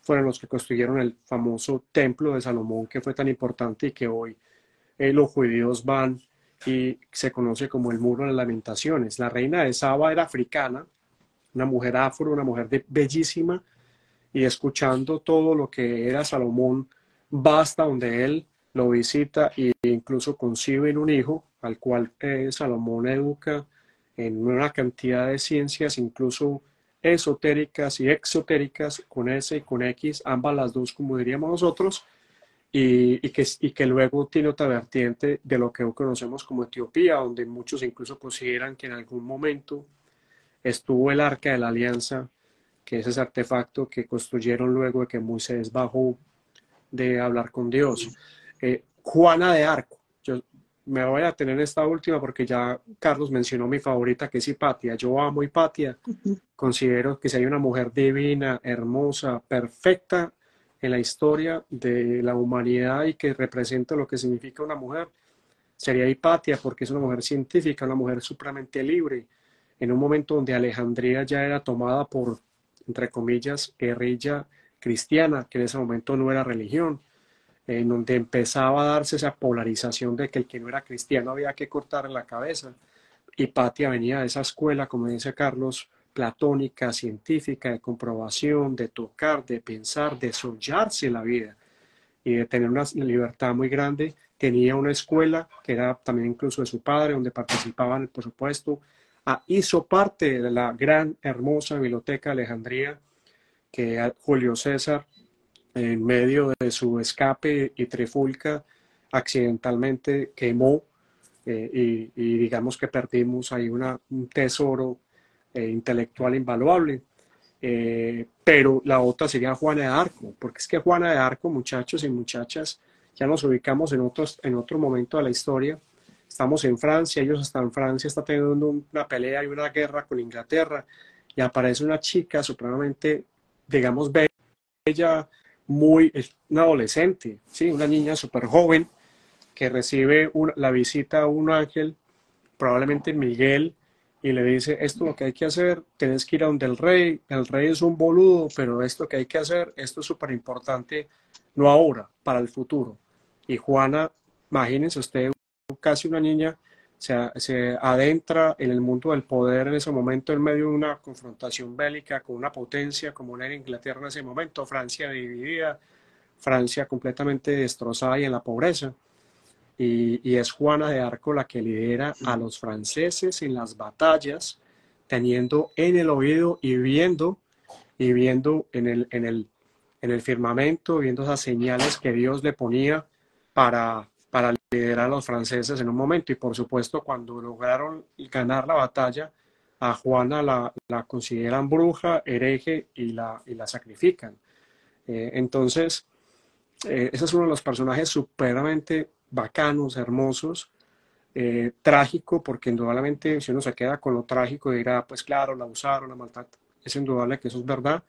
fueron los que construyeron el famoso templo de Salomón que fue tan importante y que hoy eh, los judíos van y se conoce como el muro de lamentaciones. La reina de Saba era africana, una mujer afro, una mujer bellísima, y escuchando todo lo que era Salomón, basta donde él lo visita e incluso concibe un hijo al cual eh, Salomón educa en una cantidad de ciencias, incluso esotéricas y exotéricas, con S y con X, ambas las dos, como diríamos nosotros, y, que, y que luego tiene otra vertiente de lo que hoy conocemos como Etiopía, donde muchos incluso consideran que en algún momento estuvo el arca de la alianza, que es ese artefacto que construyeron luego de que Moisés bajó de hablar con Dios. Eh, Juana de Arco, me voy a tener esta última porque ya Carlos mencionó mi favorita que es Hipatia. Yo amo Hipatia. Considero que si hay una mujer divina, hermosa, perfecta en la historia de la humanidad y que representa lo que significa una mujer, sería Hipatia porque es una mujer científica, una mujer supremamente libre. En un momento donde Alejandría ya era tomada por, entre comillas, guerrilla cristiana, que en ese momento no era religión en donde empezaba a darse esa polarización de que el que no era cristiano había que cortarle la cabeza. Hipatia venía de esa escuela, como dice Carlos, platónica, científica, de comprobación, de tocar, de pensar, de soñarse la vida y de tener una libertad muy grande. Tenía una escuela que era también incluso de su padre, donde participaban, por supuesto. Ah, hizo parte de la gran, hermosa biblioteca de Alejandría que Julio César en medio de su escape y trifulca, accidentalmente quemó eh, y, digamos que perdimos ahí una, un tesoro eh, intelectual invaluable. Eh, pero la otra sería Juana de Arco, porque es que Juana de Arco, muchachos y muchachas, ya nos ubicamos en, otros, en otro momento de la historia. Estamos en Francia, ellos están en Francia, está teniendo una pelea y una guerra con Inglaterra, y aparece una chica supremamente, digamos, bella, muy, es una adolescente, ¿sí? una niña súper joven que recibe la visita a un ángel, probablemente Miguel, y le dice, esto es lo que hay que hacer, tienes que ir a donde el rey, el rey es un boludo, pero esto que hay que hacer, esto es súper importante, no ahora, para el futuro. Y Juana, imagínense usted, casi una niña se, adentra en el mundo del poder en ese momento en medio de una confrontación bélica con una potencia como era Inglaterra en ese momento, Francia dividida, Francia completamente destrozada y en la pobreza. Y, es Juana de Arco la que lidera a los franceses en las batallas, teniendo en el oído y viendo, y viendo en el, en el, en el firmamento, viendo esas señales que Dios le ponía para para liderar a los franceses en un momento. Y por supuesto, cuando lograron ganar la batalla, a Juana la, la consideran bruja, hereje y la, y la sacrifican. Eh, entonces, eh, ese es uno de los personajes supremamente bacanos, hermosos, eh, trágico, porque indudablemente si uno se queda con lo trágico dirá, pues claro, la usaron, la maldad, es indudable que eso es verdad,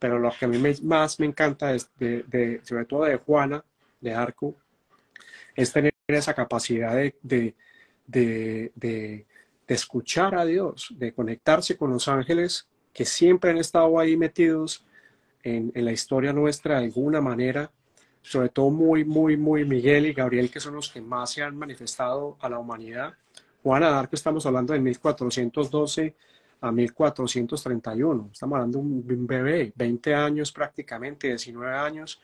pero lo que a mí más me encanta, es de, sobre todo de Juana, de arco, es tener esa capacidad de, de, de, de, escuchar a Dios, de conectarse con los ángeles que siempre han estado ahí metidos en, en la historia nuestra de alguna manera, sobre todo muy, muy, muy Miguel y Gabriel, que son los que más se han manifestado a la humanidad. Juan Adarco, estamos hablando de 1412 a 1431. Estamos hablando de un bebé, 20 años prácticamente, 19 años,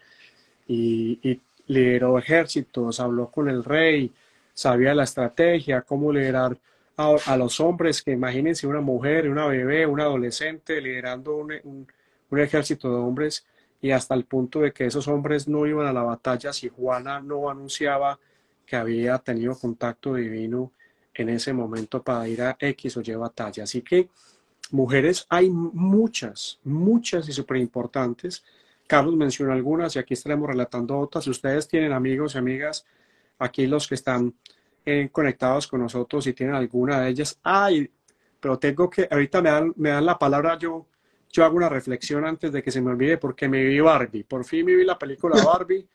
y, y lideró ejércitos, habló con el rey, sabía la estrategia, cómo liderar a, los hombres, que imagínense una mujer, una bebé, un adolescente liderando un, un, un, ejército de hombres y hasta el punto de que esos hombres no iban a la batalla si Juana no anunciaba que había tenido contacto divino en ese momento para ir a X o Y batalla. Así que mujeres hay muchas, muchas y súper importantes. Carlos mencionó algunas y aquí estaremos relatando otras. Si ustedes tienen amigos y amigas, aquí los que están eh, conectados con nosotros y tienen alguna de ellas, ay, pero tengo que, ahorita me dan, me dan la palabra, yo, yo hago una reflexión antes de que se me olvide porque me vi Barbie, por fin me vi la película Barbie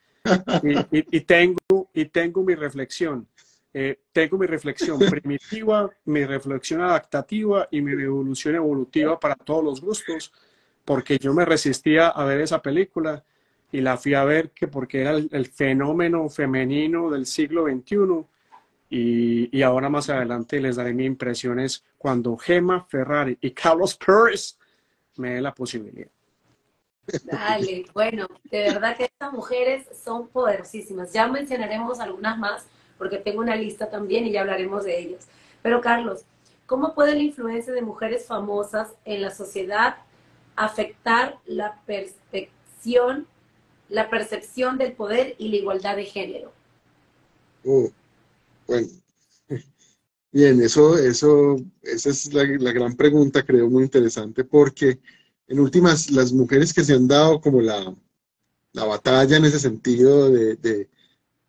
y, tengo, y tengo mi reflexión. Eh, tengo mi reflexión primitiva, mi reflexión adaptativa y mi evolución evolutiva para todos los gustos, porque yo me resistía a ver esa película y la fui a ver que porque era el, fenómeno femenino del siglo XXI y, y, ahora más adelante les daré mis impresiones cuando Gemma Ferrari y Carlos Pérez me den la posibilidad. Dale, bueno, de verdad que estas mujeres son poderosísimas. Ya mencionaremos algunas más porque tengo una lista también y ya hablaremos de ellas. Pero Carlos, ¿cómo puede la influencia de mujeres famosas en la sociedad afectar la percepción, la percepción del poder y la igualdad de género? Oh, bueno, [LAUGHS] bien, eso, eso, esa es la, la, gran pregunta, creo, muy interesante, porque en últimas, las mujeres que se han dado como la, la batalla en ese sentido de, de,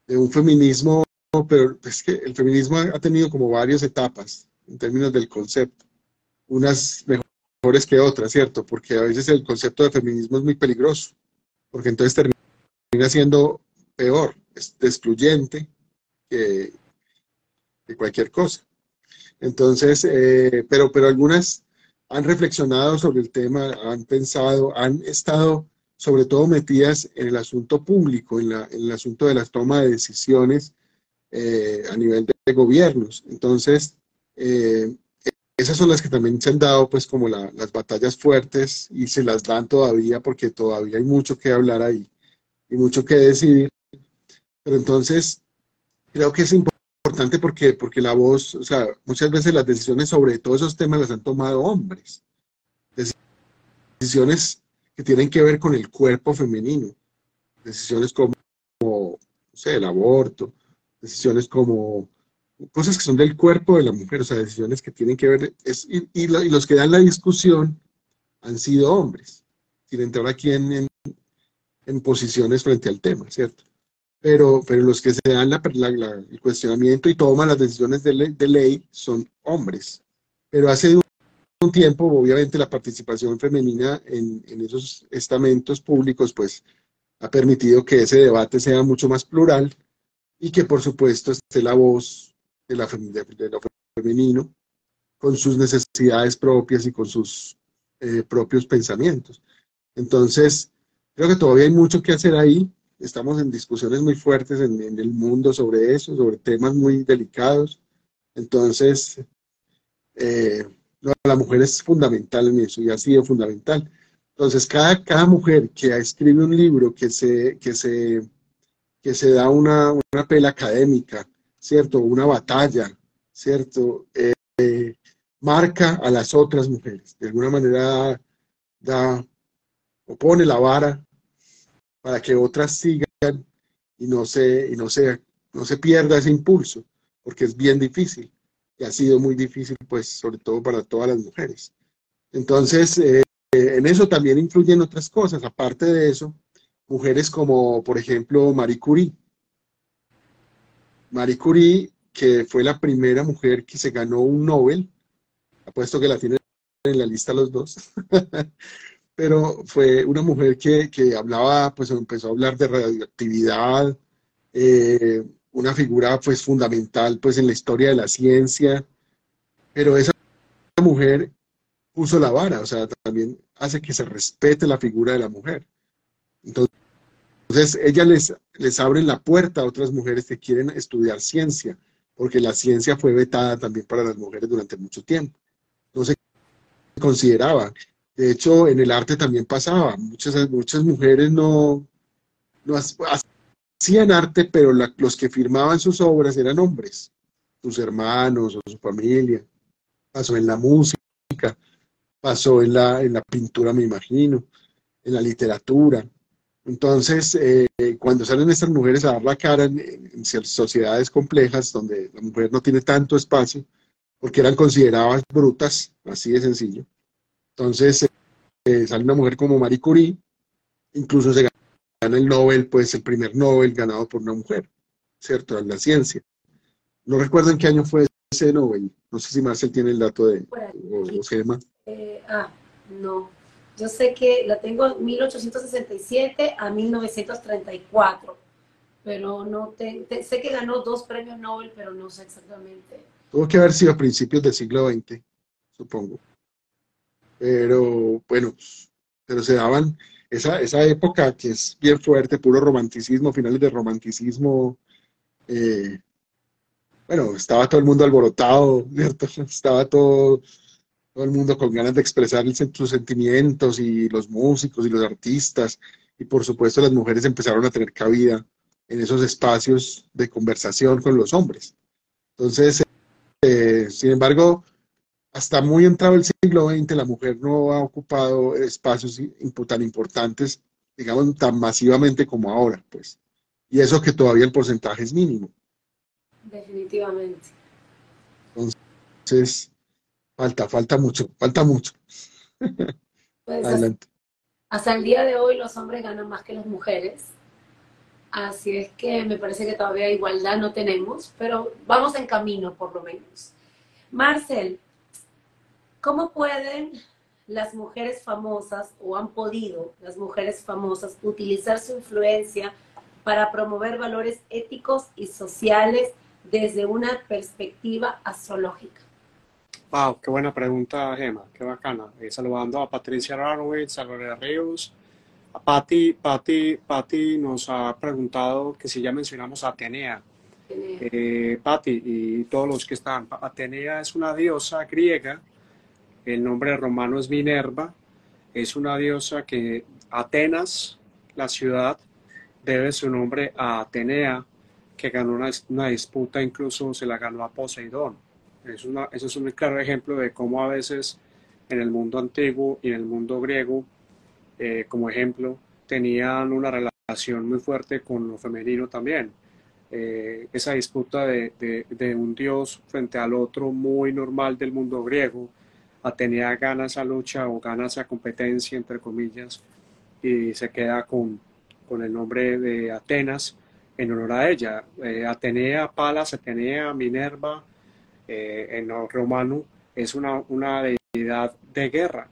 de un feminismo pero es que el feminismo ha tenido como varias etapas en términos del concepto, unas mejores que otras, ¿cierto? Porque a veces el concepto de feminismo es muy peligroso, porque entonces termina siendo peor, es excluyente que, que cualquier cosa. Entonces, eh, pero, pero algunas han reflexionado sobre el tema, han pensado, han estado sobre todo metidas en el asunto público, en, la, en el asunto de la toma de decisiones eh, a nivel de, gobiernos. Entonces, eh, esas son las que también se han dado pues como la, las batallas fuertes y se las dan todavía porque todavía hay mucho que hablar ahí y mucho que decidir. Pero entonces, creo que es importante porque, porque la voz, o sea, muchas veces las decisiones sobre todos esos temas las han tomado hombres. Decisiones que tienen que ver con el cuerpo femenino. Decisiones como, como no el aborto, decisiones como cosas que son del cuerpo de la mujer, o sea, decisiones que tienen que ver, es, y, y, y, los que dan la discusión han sido hombres, sin entrar aquí en, en, en posiciones frente al tema, ¿cierto? Pero, pero los que se dan la, la, el cuestionamiento y toman las decisiones de ley, de ley son hombres. Pero hace un tiempo, obviamente, la participación femenina en, en esos estamentos públicos, pues, ha permitido que ese debate sea mucho más plural y que por supuesto esté la voz de, la, de, lo femenino con sus necesidades propias y con sus eh, propios pensamientos. Entonces, creo que todavía hay mucho que hacer ahí. Estamos en discusiones muy fuertes en, en el mundo sobre eso, sobre temas muy delicados. Entonces, eh, la mujer es fundamental en eso y ha sido fundamental. Entonces, cada, cada mujer que escribe un libro, que se, que se que se da una, una pela académica, ¿cierto? Una batalla, ¿cierto? Eh, eh, marca a las otras mujeres. De alguna manera da, o pone la vara para que otras sigan y no se, y no se, no se pierda ese impulso, porque es bien difícil y ha sido muy difícil, pues, sobre todo para todas las mujeres. Entonces, eh, en eso también influyen otras cosas. Aparte de eso, mujeres como, por ejemplo, Marie Curie. Marie Curie, que fue la primera mujer que se ganó un Nobel, apuesto que la tienen en la lista los dos, [LAUGHS] pero fue una mujer que, que, hablaba, pues empezó a hablar de radioactividad, eh, una figura pues fundamental pues en la historia de la ciencia, pero esa mujer puso la vara, o sea, también hace que se respete la figura de la mujer. Entonces, ella les, les abre la puerta a otras mujeres que quieren estudiar ciencia, porque la ciencia fue vetada también para las mujeres durante mucho tiempo. No se consideraba. De hecho, en el arte también pasaba. Muchas, muchas mujeres no, hacían arte, pero los que firmaban sus obras eran hombres, sus hermanos o su familia. Pasó en la música, pasó en la, en la pintura, me imagino, en la literatura. Entonces, eh, cuando salen estas mujeres a dar la cara en, sociedades complejas donde la mujer no tiene tanto espacio, porque eran consideradas brutas, así de sencillo. Entonces, eh, sale una mujer como Marie Curie, incluso se gana el Nobel, pues el primer Nobel ganado por una mujer, ¿cierto? En la ciencia. No recuerdo en qué año fue ese Nobel. No sé si Marcel tiene el dato de, o, o eh, ah, no. Yo sé que la tengo 1867 a 1934, pero no sé que ganó dos premios Nobel, pero no sé exactamente. Tuvo que haber sido a principios del siglo XX, supongo. Pero bueno, pero se daban esa, esa época que es bien fuerte, puro romanticismo, finales de romanticismo. Eh, bueno, estaba todo el mundo alborotado, [LAUGHS] ¿cierto? Estaba todo todo el mundo con ganas de expresar sus sentimientos y los músicos y los artistas y por supuesto las mujeres empezaron a tener cabida en esos espacios de conversación con los hombres. Entonces, eh, sin embargo, hasta muy entrado el siglo XX, la mujer no ha ocupado espacios tan importantes, digamos, tan masivamente como ahora, pues. Y eso que todavía el porcentaje es mínimo. Definitivamente. Entonces, Falta, falta mucho, falta mucho. [LAUGHS] Pues, Adelante. Hasta el día de hoy los hombres ganan más que las mujeres. Así es que me parece que todavía igualdad no tenemos, pero vamos en camino por lo menos. Marcel, ¿cómo pueden las mujeres famosas o han podido las mujeres famosas utilizar su influencia para promover valores éticos y sociales desde una perspectiva astrológica? Wow, qué buena pregunta, Gema, qué bacana. Eh, saludando a Patricia Ranowitz, a Lorena Ríos, a Patti, Patti, Patti nos ha preguntado que si ya mencionamos a Atenea. Eh, Patti y todos los que están. Atenea es una diosa griega, el nombre romano es Minerva, es una diosa que Atenas, la ciudad, debe su nombre a Atenea, que ganó una, una disputa, incluso se la ganó a Poseidón. Es eso es un claro ejemplo de cómo a veces en el mundo antiguo y en el mundo griego, eh, como ejemplo, tenían una relación muy fuerte con lo femenino también. Eh, esa disputa de, un dios frente al otro muy normal del mundo griego, Atenea gana esa lucha o gana esa competencia, entre comillas, y se queda con, con el nombre de Atenas en honor a ella. Eh, Atenea, Palas, Atenea, Minerva, eh, en lo romano es una, una deidad de guerra,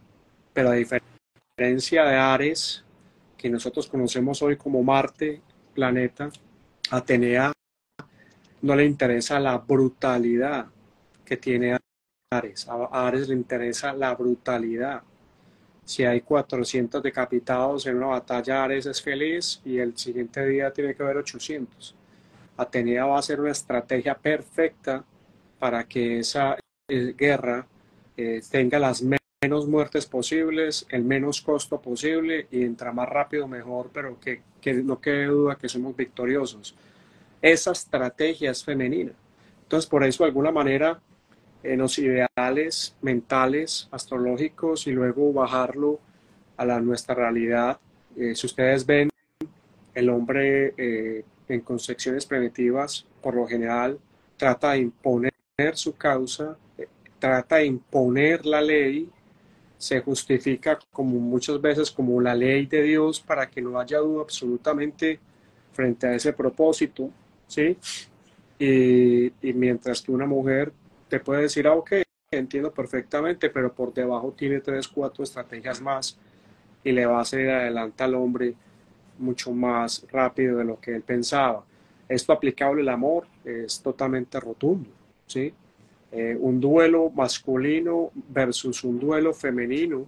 pero a diferencia de Ares, que nosotros conocemos hoy como Marte, planeta, Atenea no le interesa la brutalidad que tiene Ares. A Ares le interesa la brutalidad. Si hay 400 decapitados en una batalla, Ares es feliz y el siguiente día tiene que haber 800. Atenea va a ser una estrategia perfecta para que esa eh, guerra eh, tenga las menos muertes posibles, el menos costo posible y entra más rápido mejor, pero que, no quede duda que somos victoriosos. Esa estrategia es femenina. Entonces, por eso, de alguna manera, en los ideales mentales, astrológicos, y luego bajarlo a la, nuestra realidad, eh, si ustedes ven, el hombre en concepciones primitivas, por lo general, trata de imponer su causa, trata de imponer la ley, se justifica como muchas veces como la ley de Dios para que no haya duda absolutamente frente a ese propósito, ¿sí? Y, mientras que una mujer te puede decir, ah, ok, entiendo perfectamente, pero por debajo tiene tres, cuatro estrategias más y le va a hacer adelante al hombre mucho más rápido de lo que él pensaba. esto aplicable al amor es totalmente rotundo, ¿sí? Eh, un duelo masculino versus un duelo femenino,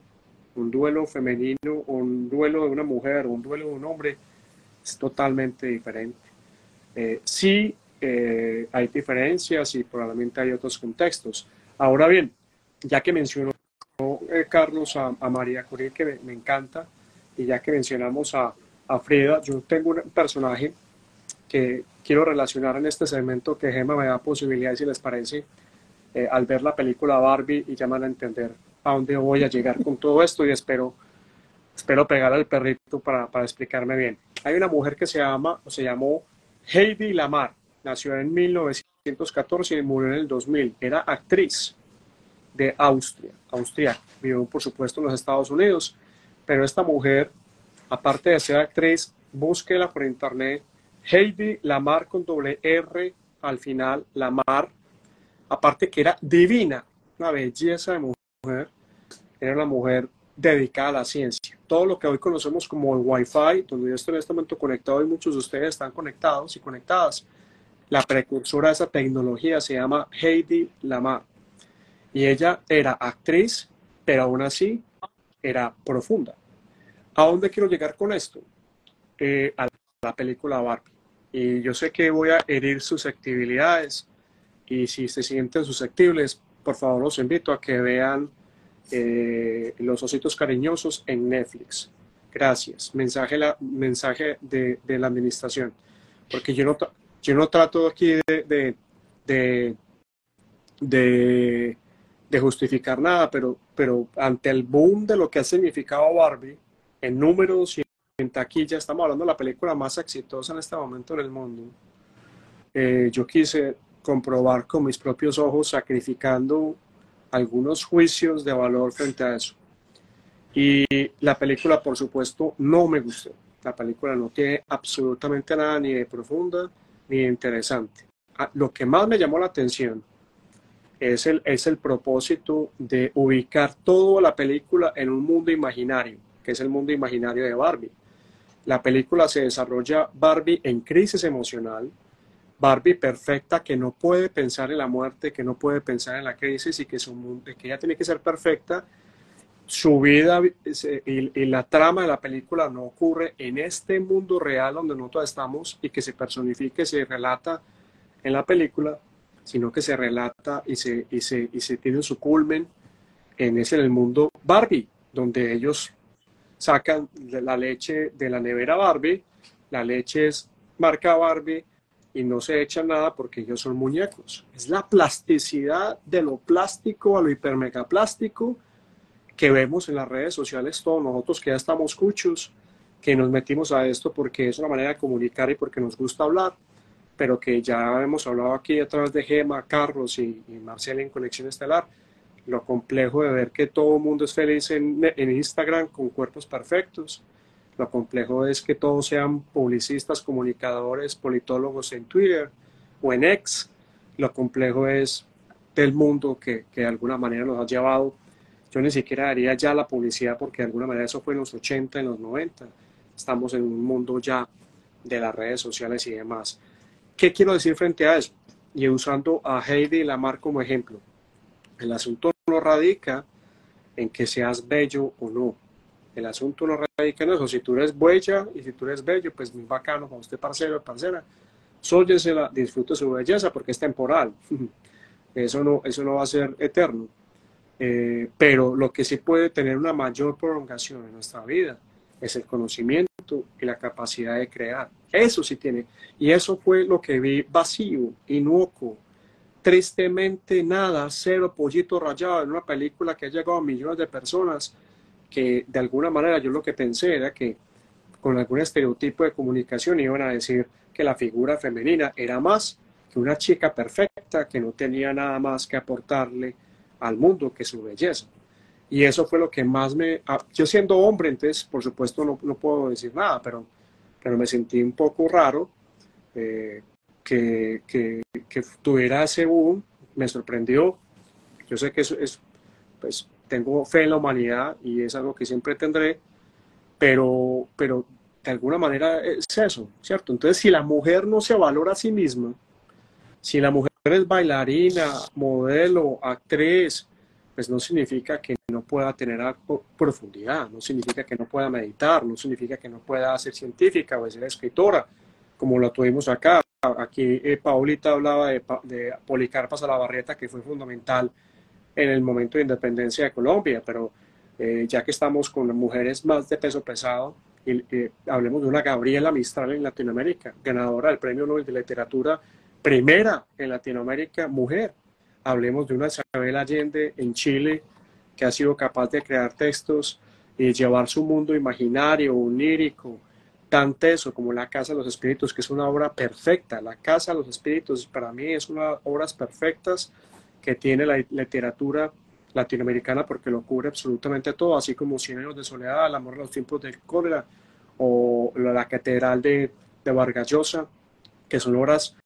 un duelo femenino, un duelo de una mujer, un duelo de un hombre, es totalmente diferente. Eh, sí, eh, hay diferencias y probablemente hay otros contextos. Ahora bien, ya que mencionó Carlos a, María Curie, que me, encanta, y ya que mencionamos a, a Frida, yo tengo un personaje que quiero relacionar en este segmento que Gemma me da posibilidades, si les parece, eh, al ver la película Barbie y ya van a entender a dónde voy a llegar con todo esto y espero, espero pegar al perrito para, para explicarme bien. Hay una mujer que se llama, o se llamó Heidi Lamar, nació en 1914 y murió en el 2000. Era actriz de Austria, Austria, vivió por supuesto en los Estados Unidos, pero esta mujer, aparte de ser actriz, búsquela por internet, Heidi Lamar con doble R al final, Lamar, aparte que era divina, una belleza de mujer, era una mujer dedicada a la ciencia. Todo lo que hoy conocemos como el Wi-Fi, donde yo estoy en este momento conectado y muchos de ustedes están conectados y conectadas, la precursora de esa tecnología se llama Heidi Lamar. Y ella era actriz, pero aún así era profunda. ¿A dónde quiero llegar con esto? Eh, a la película Barbie. Y yo sé que voy a herir susceptibilidades, y si se sienten susceptibles, por favor los invito a que vean eh, Los Ositos Cariñosos en Netflix. Gracias. Mensaje, la, mensaje de, de, la administración. Porque yo no, yo no trato aquí de, de, de, de justificar nada, pero, pero ante el boom de lo que ha significado Barbie, en números y en taquilla, estamos hablando de la película más exitosa en este momento en el mundo. Eh, yo quise comprobar con mis propios ojos, sacrificando algunos juicios de valor frente a eso. Y la película, por supuesto, no me gustó. La película no tiene absolutamente nada ni de profunda ni de interesante. Ah, lo que más me llamó la atención es el, es el propósito de ubicar toda la película en un mundo imaginario, que es el mundo imaginario de Barbie. La película se desarrolla Barbie en crisis emocional, Barbie perfecta que no puede pensar en la muerte, que no puede pensar en la crisis y que, su, que ella tiene que ser perfecta. Su vida y, la trama de la película no ocurre en este mundo real donde nosotros estamos y que se personifique, y se relata en la película, sino que se relata y se, y se, y se tiene su culmen en ese en el mundo Barbie, donde ellos sacan la leche de la nevera Barbie, la leche es marca Barbie, y no se echa nada porque ellos son muñecos. Es la plasticidad de lo plástico a lo hipermegaplástico que vemos en las redes sociales todos nosotros que ya estamos cuchos, que nos metimos a esto porque es una manera de comunicar y porque nos gusta hablar, pero que ya hemos hablado aquí a través de Gema, Carlos y, y Marcela en Conexión Estelar, lo complejo de ver que todo el mundo es feliz en, Instagram con cuerpos perfectos, lo complejo es que todos sean publicistas, comunicadores, politólogos en Twitter o en X. Lo complejo es del mundo que, que de alguna manera nos ha llevado. Yo ni siquiera daría ya la publicidad porque de alguna manera eso fue en los 80, en los 90. Estamos en un mundo ya de las redes sociales y demás. ¿Qué quiero decir frente a eso? Y usando a Heidi Lamar como ejemplo. El asunto no radica en que seas bello o no el asunto no radica en eso. Si tú eres bella y si tú eres bello, pues muy bacano con usted, parcero, parcera. Sóyesela, disfrute su belleza porque es temporal. [LAUGHS] Eso no, eso no va a ser eterno. Eh, pero lo que sí puede tener una mayor prolongación en nuestra vida es el conocimiento y la capacidad de crear. Eso sí tiene. Y eso fue lo que vi vacío, inocuo, tristemente nada, cero pollito rayado en una película que ha llegado a millones de personas que de alguna manera yo lo que pensé era que con algún estereotipo de comunicación iban a decir que la figura femenina era más que una chica perfecta que no tenía nada más que aportarle al mundo que su belleza. Y eso fue lo que más me... Ah, yo siendo hombre, entonces, por supuesto, no, no puedo decir nada, pero, pero me sentí un poco raro eh, que, que, que, tuviera ese boom, me sorprendió. Yo sé que es, pues, tengo fe en la humanidad y es algo que siempre tendré, pero, pero de alguna manera es eso, ¿cierto? Entonces, si la mujer no se valora a sí misma, si la mujer es bailarina, modelo, actriz, pues no significa que no pueda tener profundidad, no significa que no pueda meditar, no significa que no pueda ser científica o ser escritora, como lo tuvimos acá. Aquí eh, Paulita hablaba de, de Policarpa Salabarrieta, que fue fundamental en el momento de independencia de Colombia, pero eh, ya que estamos con mujeres más de peso pesado, y, hablemos de una Gabriela Mistral en Latinoamérica, ganadora del Premio Nobel de Literatura, primera en Latinoamérica, mujer. Hablemos de una Isabel Allende en Chile, que ha sido capaz de crear textos y llevar su mundo imaginario, onírico, tan teso como La Casa de los Espíritus, que es una obra perfecta. La Casa de los Espíritus para mí es una de las obras perfectas que tiene la literatura latinoamericana porque lo cubre absolutamente todo, así como Cien años de soledad, El amor en los tiempos del cólera o La Catedral de, de Vargas Llosa, que son obras,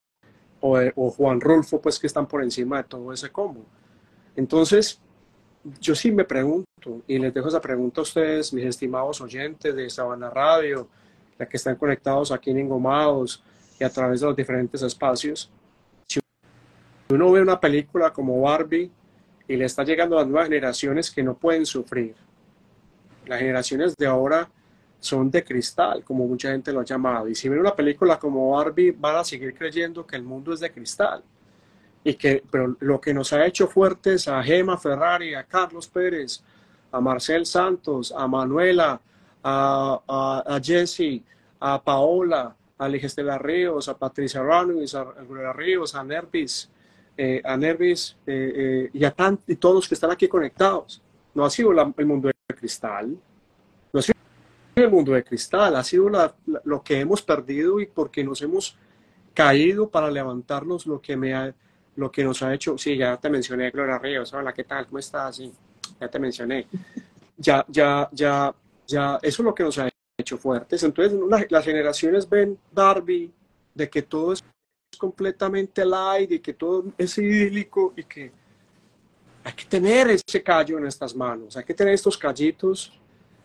o, o, Juan Rulfo, pues que están por encima de todo ese combo. Entonces, yo sí me pregunto, y les dejo esa pregunta a ustedes, mis estimados oyentes de Sabana Radio, la que están conectados aquí en Ingomados y a través de los diferentes espacios. Si uno ve una película como Barbie, y le está llegando a las nuevas generaciones que no pueden sufrir. Las generaciones de ahora son de cristal, como mucha gente lo ha llamado. Y si ven una película como Barbie, van a seguir creyendo que el mundo es de cristal. Y que, pero lo que nos ha hecho fuertes a Gema Ferrari, a Carlos Pérez, a Marcel Santos, a Manuela, a, a, a Jesse, a Paola, a Ligestela Ríos, a Patricia Ranuis, a Gloria Ríos, a Nervis, eh, a Nervis eh, eh, y a y todos los que están aquí conectados. No ha sido el mundo de cristal, no ha sido el mundo de cristal, ha sido lo que hemos perdido y porque nos hemos caído para levantarnos lo que, me ha, lo que nos ha hecho. Sí, ya te mencioné, Gloria Ríos. Hola, ¿qué tal? ¿Cómo estás? Sí, ya te mencioné. Ya, ya, ya, ya, eso es lo que nos ha hecho fuertes. Entonces, las generaciones ven Barbie de que todo es completamente light y que todo es idílico y que hay que tener ese callo en estas manos, hay que tener estos callitos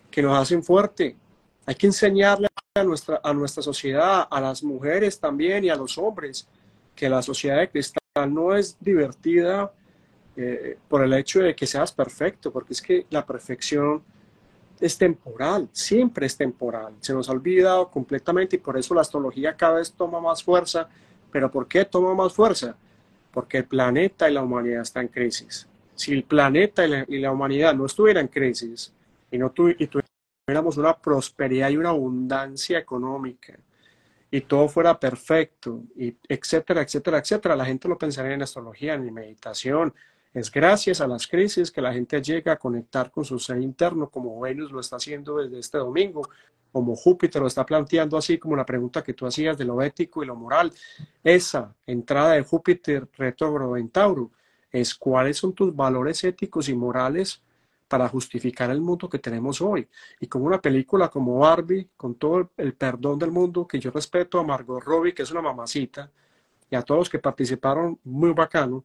que nos hacen fuerte. Hay que enseñarle a nuestra, a nuestra sociedad, a las mujeres también y a los hombres, que la sociedad de cristal no es divertida eh, por el hecho de que seas perfecto, porque es que la perfección es temporal, siempre es temporal. Se nos ha olvidado completamente y por eso la astrología cada vez toma más fuerza ¿Pero por qué toma más fuerza? Porque el planeta y la humanidad están en crisis. Si el planeta y la, humanidad no estuvieran en crisis y, no y tuviéramos una prosperidad y una abundancia económica y todo fuera perfecto, y etcétera, etcétera, etcétera, la gente lo pensaría en astrología, en meditación. Es gracias a las crisis que la gente llega a conectar con su ser interno, como Venus lo está haciendo desde este domingo, como Júpiter lo está planteando así como la pregunta que tú hacías de lo ético y lo moral. Esa entrada de Júpiter retrógrado en Tauro es cuáles son tus valores éticos y morales para justificar el mundo que tenemos hoy. Y con una película como Barbie, con todo el perdón del mundo, que yo respeto a Margot Robbie, que es una mamacita, y a todos los que participaron, muy bacano,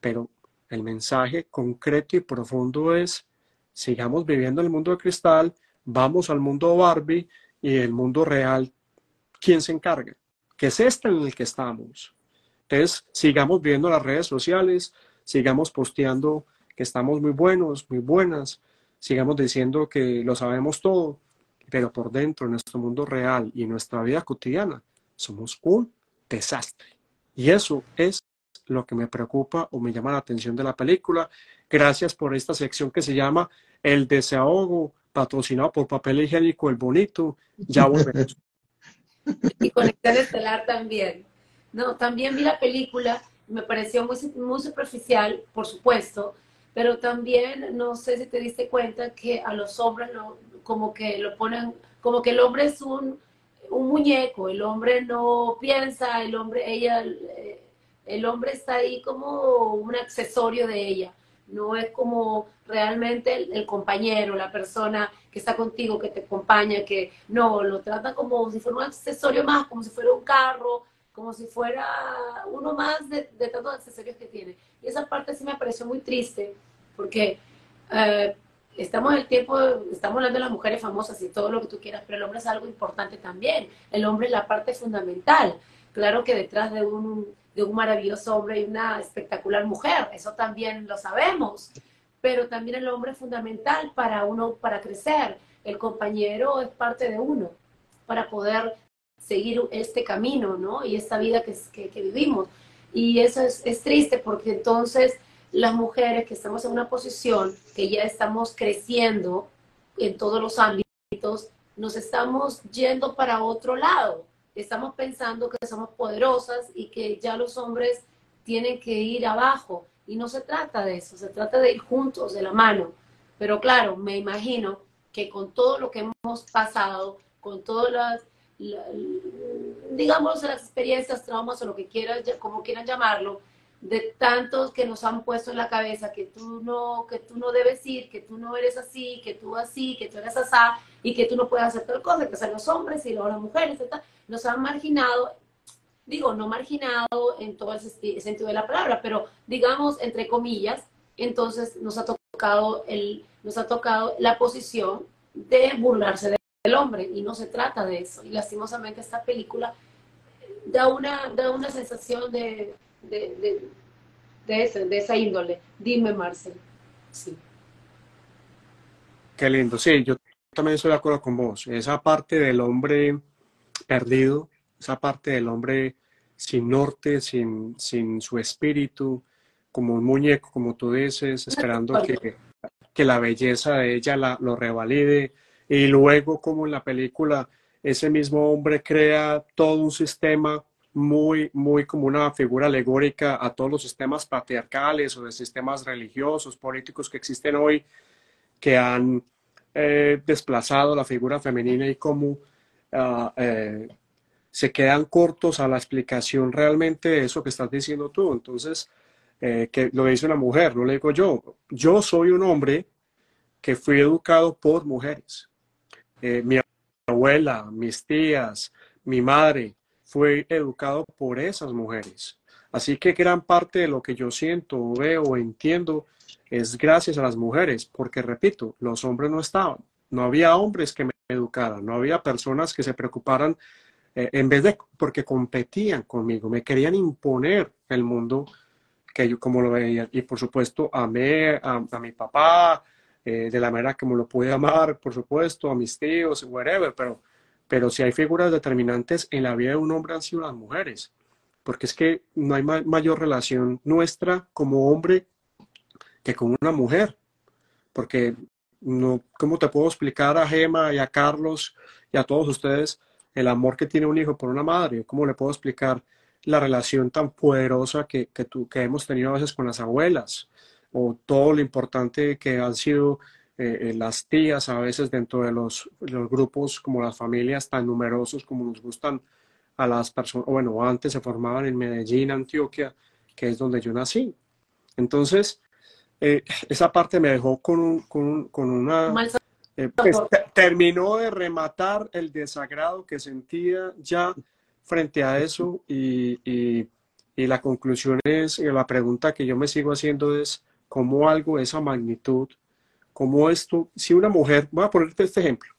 pero el mensaje concreto y profundo es, sigamos viviendo el mundo de cristal, vamos al mundo Barbie y el mundo real, ¿quién se encarga? Que es este en el que estamos. Entonces, sigamos viendo las redes sociales, sigamos posteando que estamos muy buenos, muy buenas, sigamos diciendo que lo sabemos todo, pero por dentro, en nuestro mundo real y en nuestra vida cotidiana, somos un desastre. Y eso es lo que me preocupa o me llama la atención de la película. Gracias por esta sección que se llama El desahogo patrocinado por Papel Higiénico El Bonito. Ya volvemos. [LAUGHS] y Conexión Estelar también. No, también vi la película, me pareció muy, muy superficial, por supuesto, pero también no sé si te diste cuenta que a los hombres lo, como que lo ponen, como que el hombre es un, un muñeco, el hombre no piensa, el hombre, ella, el hombre está ahí como un accesorio de ella no es como realmente el, compañero, la persona que está contigo, que te acompaña, que no, lo trata como si fuera un accesorio más, como si fuera un carro, como si fuera uno más de, de tantos accesorios que tiene. Y esa parte sí me pareció muy triste, porque eh, estamos en el tiempo, estamos hablando de las mujeres famosas y todo lo que tú quieras, pero el hombre es algo importante también. El hombre es la parte fundamental. Claro que detrás de un, de un maravilloso hombre hay una espectacular mujer, eso también lo sabemos, pero también el hombre es fundamental para uno, para crecer. El compañero es parte de uno, para poder seguir este camino, ¿no? Y esta vida que, que, que vivimos. Y eso es, es triste porque entonces las mujeres que estamos en una posición que ya estamos creciendo en todos los ámbitos, nos estamos yendo para otro lado. Estamos pensando que somos poderosas y que ya los hombres tienen que ir abajo. Y no se trata de eso, se trata de ir juntos, de la mano. Pero claro, me imagino que con todo lo que hemos pasado, con todas las, digamos, las experiencias, traumas o lo que quieras, como quieran llamarlo, de tantos que nos han puesto en la cabeza que tú no, que tú no debes ir, que tú no eres así, que tú así, que tú eres asá y que tú no puedes hacer tal cosa, que sean los hombres y luego las mujeres, etc. Nos han marginado, digo, no marginado en todo el sentido de la palabra, pero digamos, entre comillas, entonces nos ha tocado, el, nos ha tocado la posición de burlarse del hombre y no se trata de eso. Y lastimosamente esta película da una, da una sensación de de, de, esa índole. Dime, Marcel. Sí. Qué lindo. Sí, yo también estoy de acuerdo con vos. Esa parte del hombre perdido, esa parte del hombre sin norte, sin, sin su espíritu, como un muñeco, como tú dices, esperando que, que la belleza de ella la, lo revalide. Y luego, como en la película, ese mismo hombre crea todo un sistema muy, muy como una figura alegórica a todos los sistemas patriarcales o de sistemas religiosos, políticos que existen hoy, que han eh, desplazado la figura femenina y cómo ah, eh, se quedan cortos a la explicación realmente de eso que estás diciendo tú. Entonces, eh, que lo dice una mujer, no lo digo yo. Yo soy un hombre que fui educado por mujeres. mi abuela, mis tías, mi madre, fue educado por esas mujeres. Así que gran parte de lo que yo siento, veo, entiendo es gracias a las mujeres, porque repito, los hombres no estaban, no había hombres que me educaran, no había personas que se preocuparan eh, en vez de porque competían conmigo, me querían imponer el mundo que yo como lo veía. Y por supuesto, amé a, a mi papá eh, de la manera me lo pude amar, por supuesto, a mis tíos, whatever, pero pero si hay figuras determinantes en la vida de un hombre han sido las mujeres, porque es que no hay mayor relación nuestra como hombre que con una mujer, porque no, ¿cómo te puedo explicar a Gema y a Carlos y a todos ustedes el amor que tiene un hijo por una madre? ¿Cómo le puedo explicar la relación tan poderosa que, que, que hemos tenido a veces con las abuelas? O todo lo importante que han sido eh, eh, las tías a veces dentro de los, los, grupos como las familias tan numerosos como nos gustan a las personas, bueno, antes se formaban en Medellín, Antioquia, que es donde yo nací. Entonces, eh, esa parte me dejó con, con, con una... Pues, terminó de rematar el desagrado que sentía ya frente a eso y, y, y la conclusión es, la pregunta que yo me sigo haciendo es, ¿cómo algo de esa magnitud como esto, si una mujer, voy a ponerte este ejemplo,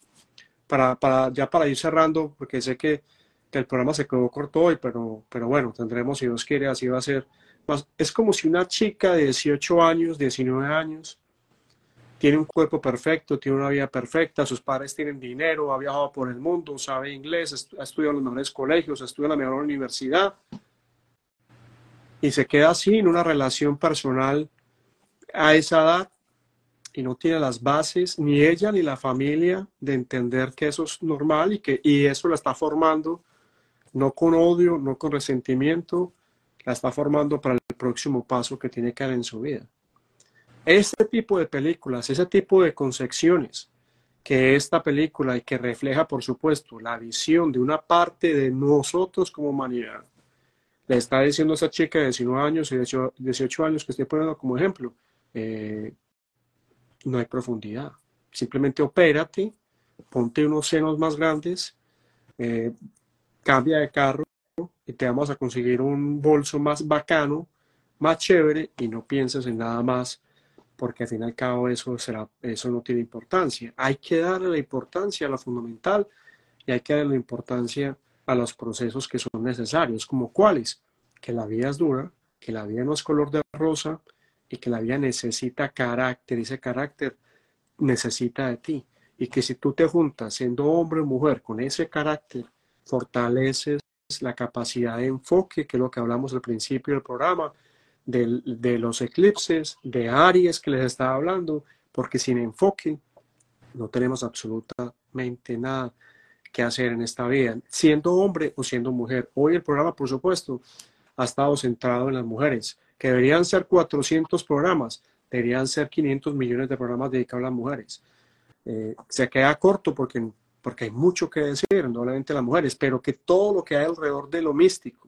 para, para, ya para ir cerrando, porque sé que, que, el programa se quedó corto hoy, pero, pero bueno, tendremos, si Dios quiere, así va a ser. Es como si una chica de 18 años, 19 años, tiene un cuerpo perfecto, tiene una vida perfecta, sus padres tienen dinero, ha viajado por el mundo, sabe inglés, ha estudiado en los mejores colegios, ha estudiado en la mejor universidad, y se queda en una relación personal a esa edad y no tiene las bases, ni ella ni la familia, de entender que eso es normal y que y eso la está formando, no con odio, no con resentimiento, la está formando para el próximo paso que tiene que dar en su vida. Este tipo de películas, ese tipo de concepciones que esta película y que refleja, por supuesto, la visión de una parte de nosotros como humanidad, le está diciendo a esa chica de 19 años y 18, años que estoy poniendo como ejemplo, eh, no hay profundidad. Simplemente opérate, ponte unos senos más grandes, eh, cambia de carro y te vamos a conseguir un bolso más bacano, más chévere y no pienses en nada más porque al fin y al cabo eso, será, eso no tiene importancia. Hay que darle la importancia a lo fundamental y hay que darle la importancia a los procesos que son necesarios, como cuáles, que la vida es dura, que la vida no es color de rosa y que la vida necesita carácter, ese carácter necesita de ti. Y que si tú te juntas siendo hombre o mujer con ese carácter, fortaleces la capacidad de enfoque, que es lo que hablamos al principio del programa, de, de los eclipses, de Aries que les estaba hablando, porque sin enfoque no tenemos absolutamente nada que hacer en esta vida, siendo hombre o siendo mujer. Hoy el programa, por supuesto, ha estado centrado en las mujeres, que deberían ser 400 programas, deberían ser 500 millones de programas dedicados a las mujeres. Eh, se queda corto porque, porque hay mucho que decir, no solamente las mujeres, pero que todo lo que hay alrededor de lo místico,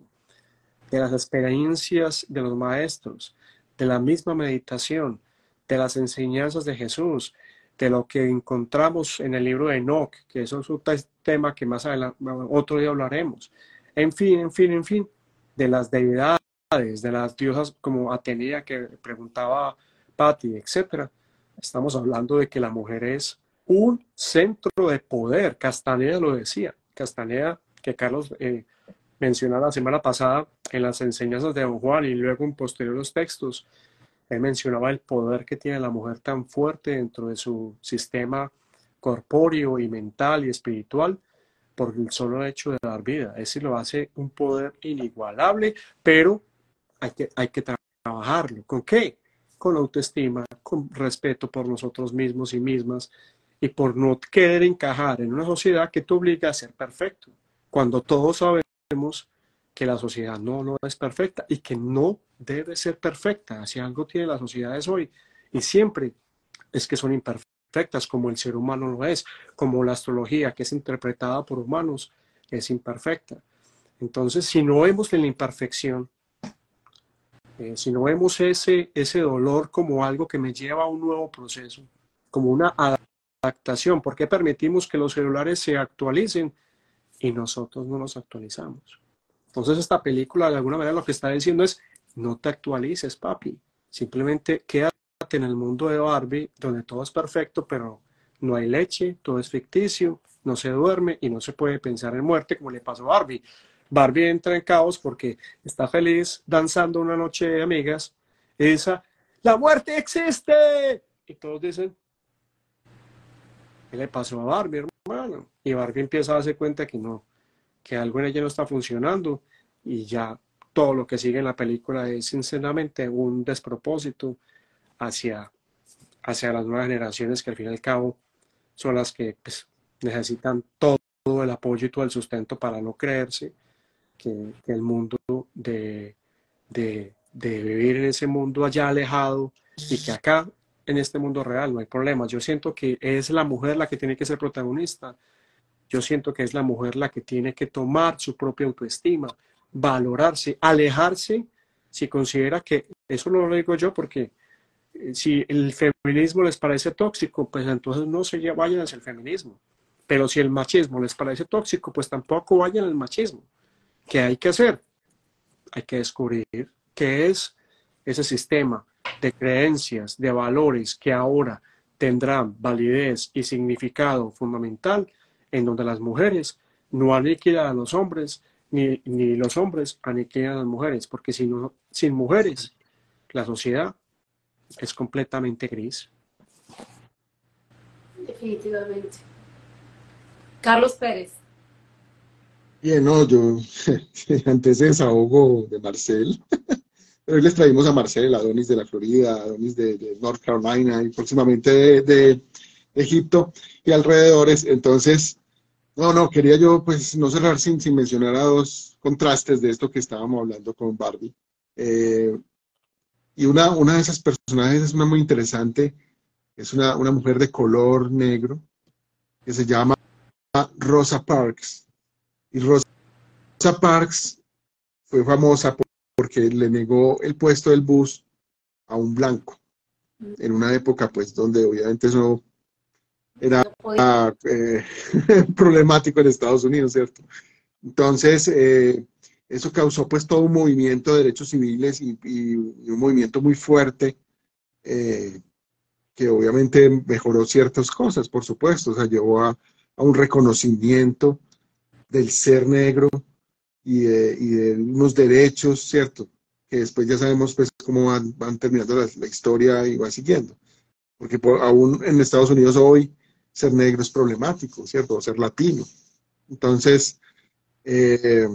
de las experiencias de los maestros, de la misma meditación, de las enseñanzas de Jesús, de lo que encontramos en el libro de Enoch, que eso es un tema que más adelante, otro día hablaremos. En fin, en fin, en fin, de las deidades, de las diosas como Atenea que preguntaba Patti, etcétera. Estamos hablando de que la mujer es un centro de poder. Castaneda lo decía. Castaneda, que Carlos eh, mencionó la semana pasada en las enseñanzas de Don Juan y luego en posteriores textos, él mencionaba el poder que tiene la mujer tan fuerte dentro de su sistema corpóreo y mental y espiritual por el solo hecho de dar vida. Ese lo hace un poder inigualable, pero hay que, hay que trabajarlo. ¿Con qué? Con autoestima, con respeto por nosotros mismos y mismas y por no querer encajar en una sociedad que te obliga a ser perfecto, cuando todos sabemos que la sociedad no, es perfecta y que no debe ser perfecta. Si algo tiene las sociedades hoy y siempre es que son imperfectas, como el ser humano lo es, como la astrología que es interpretada por humanos es imperfecta. Entonces, si no vemos la imperfección, eh, si no vemos ese, ese dolor como algo que me lleva a un nuevo proceso, como una adaptación, ¿por qué permitimos que los celulares se actualicen y nosotros no nos actualizamos? Entonces esta película de alguna manera lo que está diciendo es, no te actualices, papi. Simplemente quédate en el mundo de Barbie, donde todo es perfecto, pero no hay leche, todo es ficticio, no se duerme y no se puede pensar en muerte como le pasó a Barbie. Barbie entra en caos porque está feliz danzando una noche de amigas dice, la muerte existe. Y todos dicen, ¿qué le pasó a Barbie, hermano? Y Barbie empieza a darse cuenta que no, que algo en ella no está funcionando y ya todo lo que sigue en la película es sinceramente un despropósito hacia, hacia las nuevas generaciones que al fin y al cabo son las que pues, necesitan todo el apoyo y todo el sustento para no creerse que, el mundo de, de, de, vivir en ese mundo allá alejado y que acá en este mundo real no hay problemas. Yo siento que es la mujer la que tiene que ser protagonista yo siento que es la mujer la que tiene que tomar su propia autoestima, valorarse, alejarse, si considera que, eso lo digo yo porque eh, si el feminismo les parece tóxico, pues entonces no se vayan hacia el feminismo. Pero si el machismo les parece tóxico, pues tampoco vayan al machismo. ¿Qué hay que hacer? Hay que descubrir qué es ese sistema de creencias, de valores que ahora tendrán validez y significado fundamental en donde las mujeres no aniquilan a los hombres, ni, ni los hombres aniquilan a las mujeres, porque si no, sin mujeres la sociedad es completamente gris. Definitivamente. Carlos Pérez. Bien, no, yo [LAUGHS] antes de desahogo de Marcel, [LAUGHS] hoy les traímos a Marcel, Adonis de la Florida, Adonis de, North Carolina y próximamente de Egipto y alrededores. Entonces, no, no, quería yo pues no cerrar sin, mencionar a dos contrastes de esto que estábamos hablando con Barbie. Eh, y una, una de esas personajes es una muy interesante, es una, una mujer de color negro que se llama Rosa Parks. Y Rosa Parks fue famosa porque le negó el puesto del bus a un blanco en una época pues donde obviamente eso era eh, [LAUGHS] problemático en Estados Unidos, ¿cierto? Entonces, eh, eso causó pues todo un movimiento de derechos civiles y, un movimiento muy fuerte, eh, que obviamente mejoró ciertas cosas, por supuesto, o sea, llevó a, a un reconocimiento del ser negro y de, y de, unos derechos, ¿cierto? Que después ya sabemos pues cómo van, van terminando la, la, historia y va siguiendo. Porque por, aún en Estados Unidos hoy ser negro es problemático, ¿cierto? O ser latino. Entonces, eh,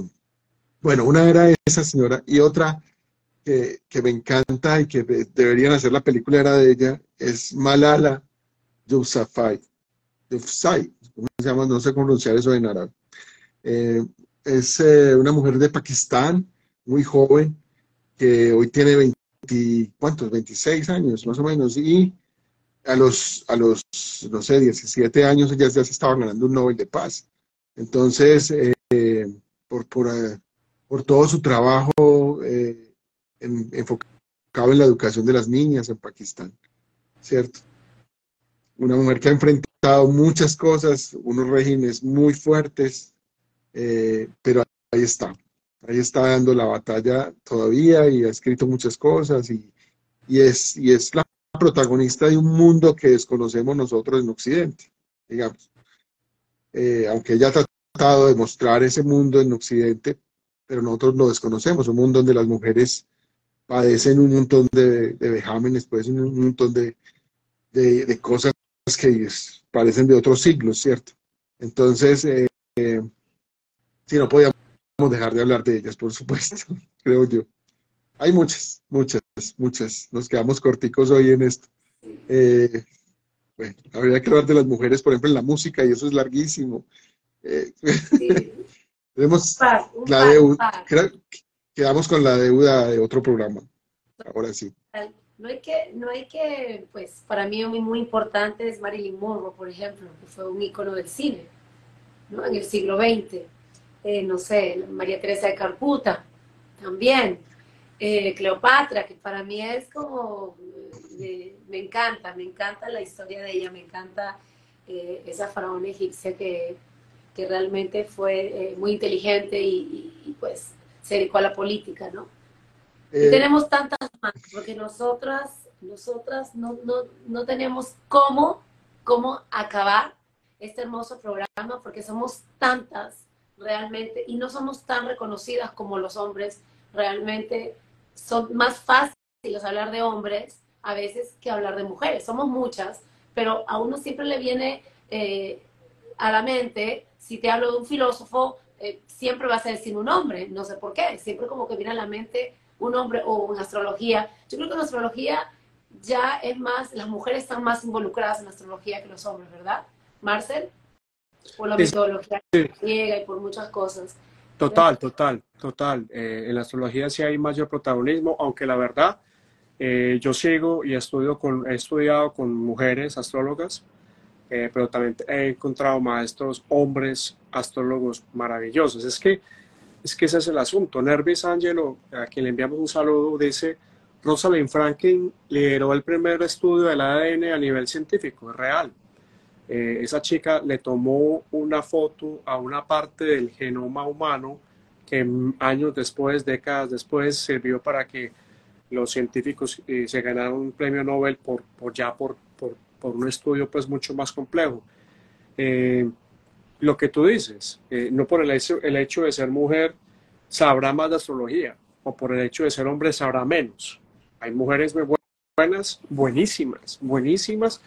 bueno, una era esa señora y otra que, que, me encanta y que deberían hacer la película era de ella, es Malala Yousafzai. Yousafzai, ¿cómo se llama? No sé pronunciar eso en árabe. Eh, es eh, una mujer de Pakistán, muy joven, que hoy tiene 20, ¿cuántos? 26 años más o menos, y a los, a los no sé, 17 años ella ya se estaba ganando un Nobel de Paz. Entonces, eh, por, por, uh, por, todo su trabajo eh, en, enfocado en la educación de las niñas en Pakistán, ¿cierto? Una mujer que ha enfrentado muchas cosas, unos regímenes muy fuertes, eh, pero ahí está, ahí está dando la batalla todavía y ha escrito muchas cosas y, y, es, y es la protagonista de un mundo que desconocemos nosotros en Occidente, digamos. Eh, aunque ella ha tratado de mostrar ese mundo en Occidente, pero nosotros lo desconocemos, un mundo donde las mujeres padecen un montón de, de vejámenes, pues un montón de, de, de cosas que parecen de otros siglos, ¿cierto? Entonces, eh, eh, sí, no podíamos dejar de hablar de ellas, por supuesto, [LAUGHS] creo yo. Hay muchas, muchas, muchas. Nos quedamos corticos hoy en esto. Eh, bueno, habría que hablar de las mujeres, por ejemplo, en la música, y eso es larguísimo. Eh, sí. [LAUGHS] tenemos par, la deuda, quedamos con la deuda de otro programa. Ahora sí. No hay que, no hay que, pues para mí muy, muy importante es Marilyn Monroe, por ejemplo, que fue un ícono del cine, ¿no? En el siglo XX. Eh, no sé, María Teresa de Calcuta, también eh, Cleopatra, que para mí es como, eh, me encanta, me encanta la historia de ella, me encanta esa faraona egipcia que, que realmente fue muy inteligente y, y, y, pues se dedicó a la política, ¿no? Y tenemos tantas más, porque nosotras, nosotras no, no, no tenemos cómo, cómo acabar este hermoso programa, porque somos tantas realmente y no somos tan reconocidas como los hombres realmente son más fáciles hablar de hombres a veces que hablar de mujeres. Somos muchas, pero a uno siempre le viene eh, a la mente, si te hablo de un filósofo, eh, siempre va a sin un hombre, no sé por qué, siempre como que viene a la mente un hombre o en astrología. Yo creo que en astrología ya es más, las mujeres están más involucradas en astrología que los hombres, ¿verdad? Marcel, por la metodología sí. griega y por muchas cosas. Total, total, total. Eh, en la astrología sí hay mayor protagonismo, aunque la verdad, eh, yo sigo y estudio con, he estudiado con mujeres astrólogas, eh, pero también he encontrado maestros hombres astrólogos maravillosos. Es que, es que ese es el asunto. Nervis Angelo, a quien le enviamos un saludo, dice, Rosalind Franklin lideró el primer estudio del ADN a nivel científico, real eh, esa chica le tomó una foto a una parte del genoma humano que años después, décadas después, sirvió para que los científicos eh, se ganaran un premio Nobel por, ya por, por, un estudio pues mucho más complejo. Eh, lo que tú dices, no por el hecho, el hecho de ser mujer sabrá más de astrología, o por el hecho de ser hombre sabrá menos. Hay mujeres muy buenas, buenísimas, buenísimas,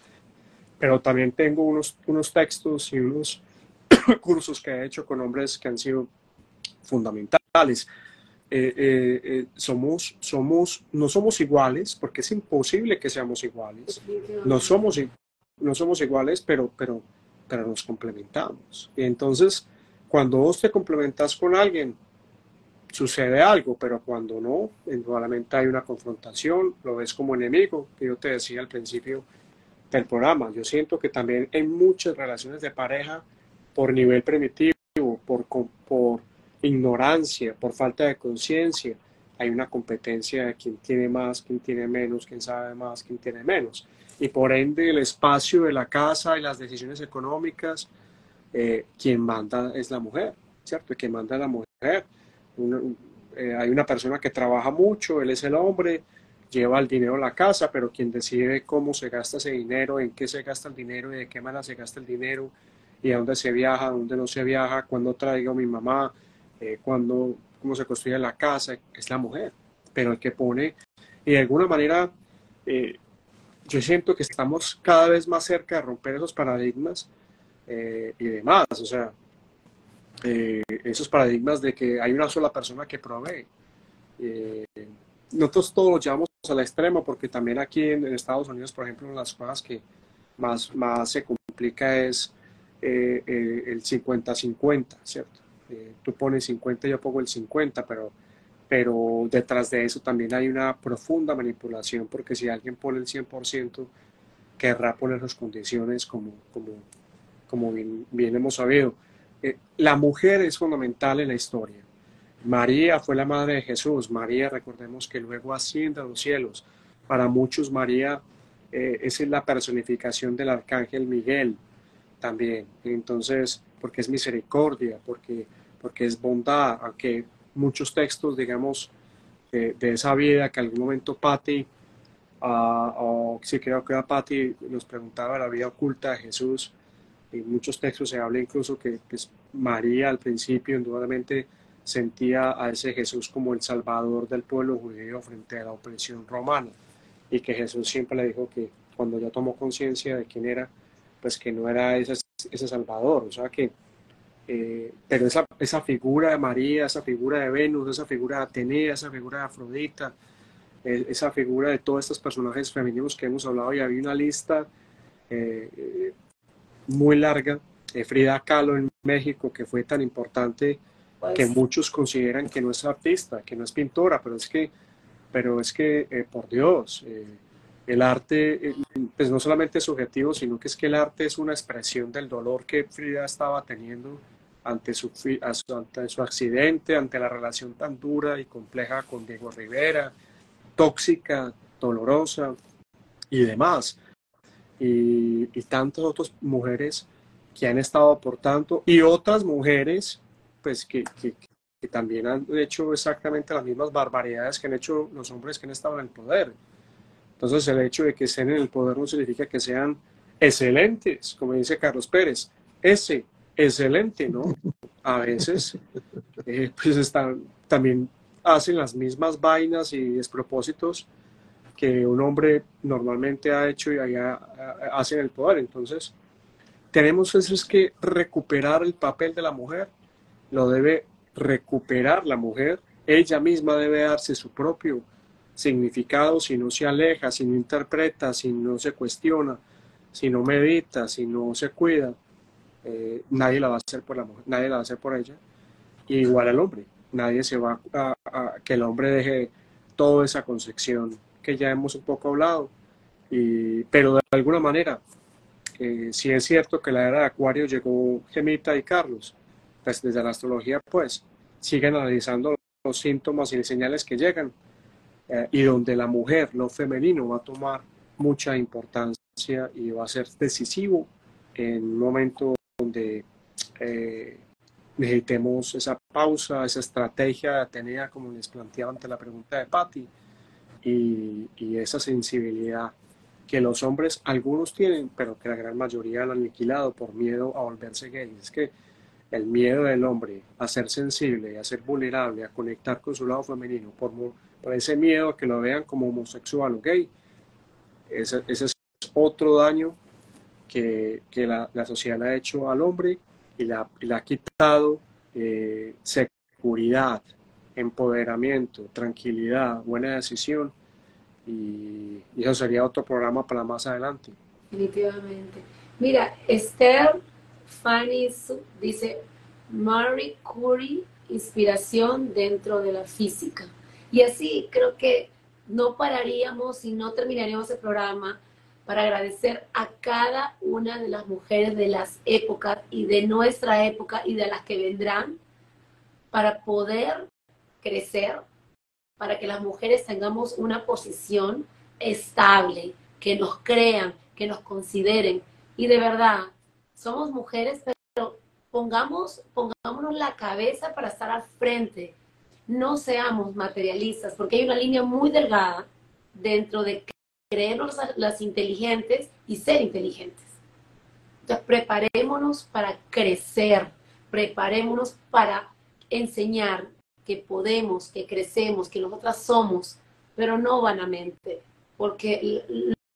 pero también tengo unos, unos textos y unos [COUGHS] cursos que he hecho con hombres que han sido fundamentales. Eh, eh, eh, somos, somos, no somos iguales, porque es imposible que seamos iguales. No somos, no somos iguales, pero, pero, pero nos complementamos. Y entonces, cuando vos te complementas con alguien, sucede algo, pero cuando no, indudablemente hay una confrontación, lo ves como enemigo, que yo te decía al principio, del programa. Yo siento que también en muchas relaciones de pareja, por nivel primitivo, por, por ignorancia, por falta de conciencia, hay una competencia de quién tiene más, quién tiene menos, quién sabe más, quién tiene menos. Y por ende el espacio de la casa y las decisiones económicas, eh, quien manda es la mujer, ¿cierto? Quien manda es la mujer. Una, eh, hay una persona que trabaja mucho, él es el hombre, lleva el dinero a la casa, pero quien decide cómo se gasta ese dinero, en qué se gasta el dinero y de qué manera se gasta el dinero y a dónde se viaja, a dónde no se viaja, cuándo traigo a mi mamá, eh, cómo se construye la casa, es la mujer. Pero el que pone, y de alguna manera, eh, yo siento que estamos cada vez más cerca de romper esos paradigmas eh, y demás, o sea, esos paradigmas de que hay una sola persona que provee. nosotros todos lo llevamos a la extrema porque también aquí en, Estados Unidos, por ejemplo, las cosas que más, más se complica es eh, eh, el 50-50, ¿cierto? Eh, tú pones 50, yo pongo el 50, pero, pero detrás de eso también hay una profunda manipulación, porque si alguien pone el 100%, querrá poner las condiciones como, como, como bien, bien hemos sabido. la mujer es fundamental en la historia. María fue la madre de Jesús. María, recordemos que luego asciende a los cielos. Para muchos, María es la personificación del arcángel Miguel también. Entonces, porque es misericordia, porque, porque es bondad, aunque muchos textos, digamos, de, esa vida que algún momento Patti, o sí creo que era Patti, nos preguntaba la vida oculta de Jesús. En muchos textos se habla incluso que María al principio indudablemente sentía a ese Jesús como el salvador del pueblo judío frente a la opresión romana. Y que Jesús siempre le dijo que cuando ya tomó conciencia de quién era, pues que no era ese, ese Salvador, o sea que, eh, pero esa, esa figura de María, esa figura de Venus, esa figura de Atenea, esa figura de Afrodita, eh, esa figura de todos estos personajes femeninos que hemos hablado, y había una lista eh, muy larga, Frida Kahlo en México, que fue tan importante pues que muchos consideran que no es artista, que no es pintora, pero es que, pero es que por Dios, el arte, eh, pues no solamente es subjetivo, sino que es que el arte es una expresión del dolor que Frida estaba teniendo ante su, ante su accidente, ante la relación tan dura y compleja con Diego Rivera, tóxica, dolorosa y demás. Y, tantas otras mujeres que han estado aportando y otras mujeres pues que, que, que también han hecho exactamente las mismas barbaridades que han hecho los hombres que han estado en el poder. Entonces el hecho de que estén en el poder no significa que sean excelentes, como dice Carlos Pérez. Ese, excelente, ¿no? A veces, eh, pues están, también hacen las mismas vainas y despropósitos que un hombre normalmente ha hecho y allá hace en el poder. Entonces, tenemos eso es que recuperar el papel de la mujer, lo debe recuperar la mujer, ella misma debe darse su propio significado si no se aleja, si no interpreta, si no se cuestiona, si no medita, si no se cuida, eh, nadie la va a hacer por la mujer, nadie la va a hacer por ella. Igual al hombre, nadie se va a, que el hombre deje toda esa concepción que ya hemos un poco hablado. Y, pero de alguna manera, eh, si es cierto que la era de Acuario llegó Gemita y Carlos, pues desde la astrología, pues siguen analizando los síntomas y señales que llegan eh, y donde la mujer, lo femenino, va a tomar mucha importancia y va a ser decisivo en un momento donde eh, necesitemos esa pausa, esa estrategia tenía, como les planteaba ante la pregunta de Patti, y, y, esa sensibilidad que los hombres, algunos tienen, pero que la gran mayoría han aniquilado por miedo a volverse gays. Es que el miedo del hombre a ser sensible, a ser vulnerable, a conectar con su lado femenino, por, por ese miedo a que lo vean como homosexual o gay. Ese, es otro daño que, la, sociedad le ha hecho al hombre y le ha quitado eh, seguridad, empoderamiento, tranquilidad, buena decisión. Y, y, eso sería otro programa para más adelante. Definitivamente. Mira, Esther Fanny dice, Marie Curie, inspiración dentro de la física. Y así creo que no pararíamos y no terminaríamos el programa para agradecer a cada una de las mujeres de las épocas y de nuestra época y de las que vendrán para poder crecer, para que las mujeres tengamos una posición estable, que nos crean, que nos consideren. Y de verdad, somos mujeres, pero pongamos, pongámonos la cabeza para estar al frente. No seamos materialistas, porque hay una línea muy delgada, dentro de creernos las inteligentes y ser inteligentes. Entonces, preparémonos para crecer, preparémonos para enseñar que podemos, que crecemos, que nosotras somos, pero no vanamente, porque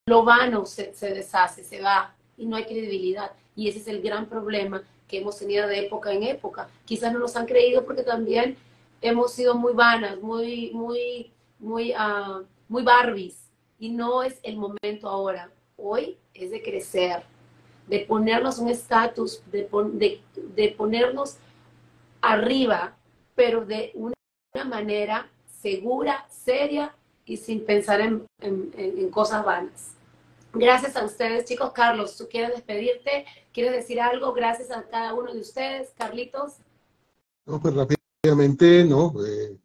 lo vano se, se deshace, se va y no hay credibilidad. Y ese es el gran problema que hemos tenido de época en época. Quizás no nos han creído porque también hemos sido muy vanas, muy, muy, muy, uh, muy Barbies. Y no es el momento ahora. Hoy es de crecer, de ponernos un estatus, de, de, de, ponernos arriba, pero de una manera segura, seria y sin pensar en, en, en cosas vanas. Gracias a ustedes, chicos. Carlos, ¿tú quieres despedirte? ¿Quieres decir algo? Gracias a cada uno de ustedes. Carlitos. No, pues rápidamente, no. Eh,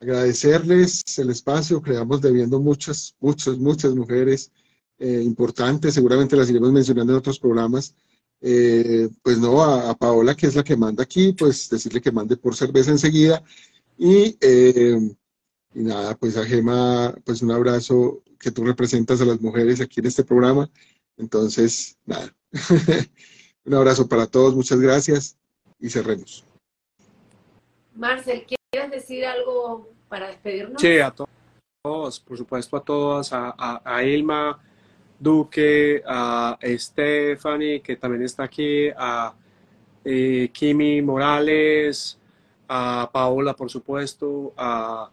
agradecerles el espacio. Creamos debiendo muchas, muchas, muchas mujeres eh, importantes. Seguramente las iremos mencionando en otros programas. Eh, pues no, a, Paola, que es la que manda aquí, pues decirle que mande por cerveza enseguida. Y, y nada, pues a Gema, pues un abrazo que tú representas a las mujeres aquí en este programa. Entonces, nada. [LAUGHS] Un abrazo para todos, muchas gracias y cerremos. Marcel, ¿quieres decir algo para despedirnos? Sí, a todos, por supuesto a todas, a, Ilma Duque, a Stephanie, que también está aquí, a eh, Kimi Morales, a Paola, por supuesto, a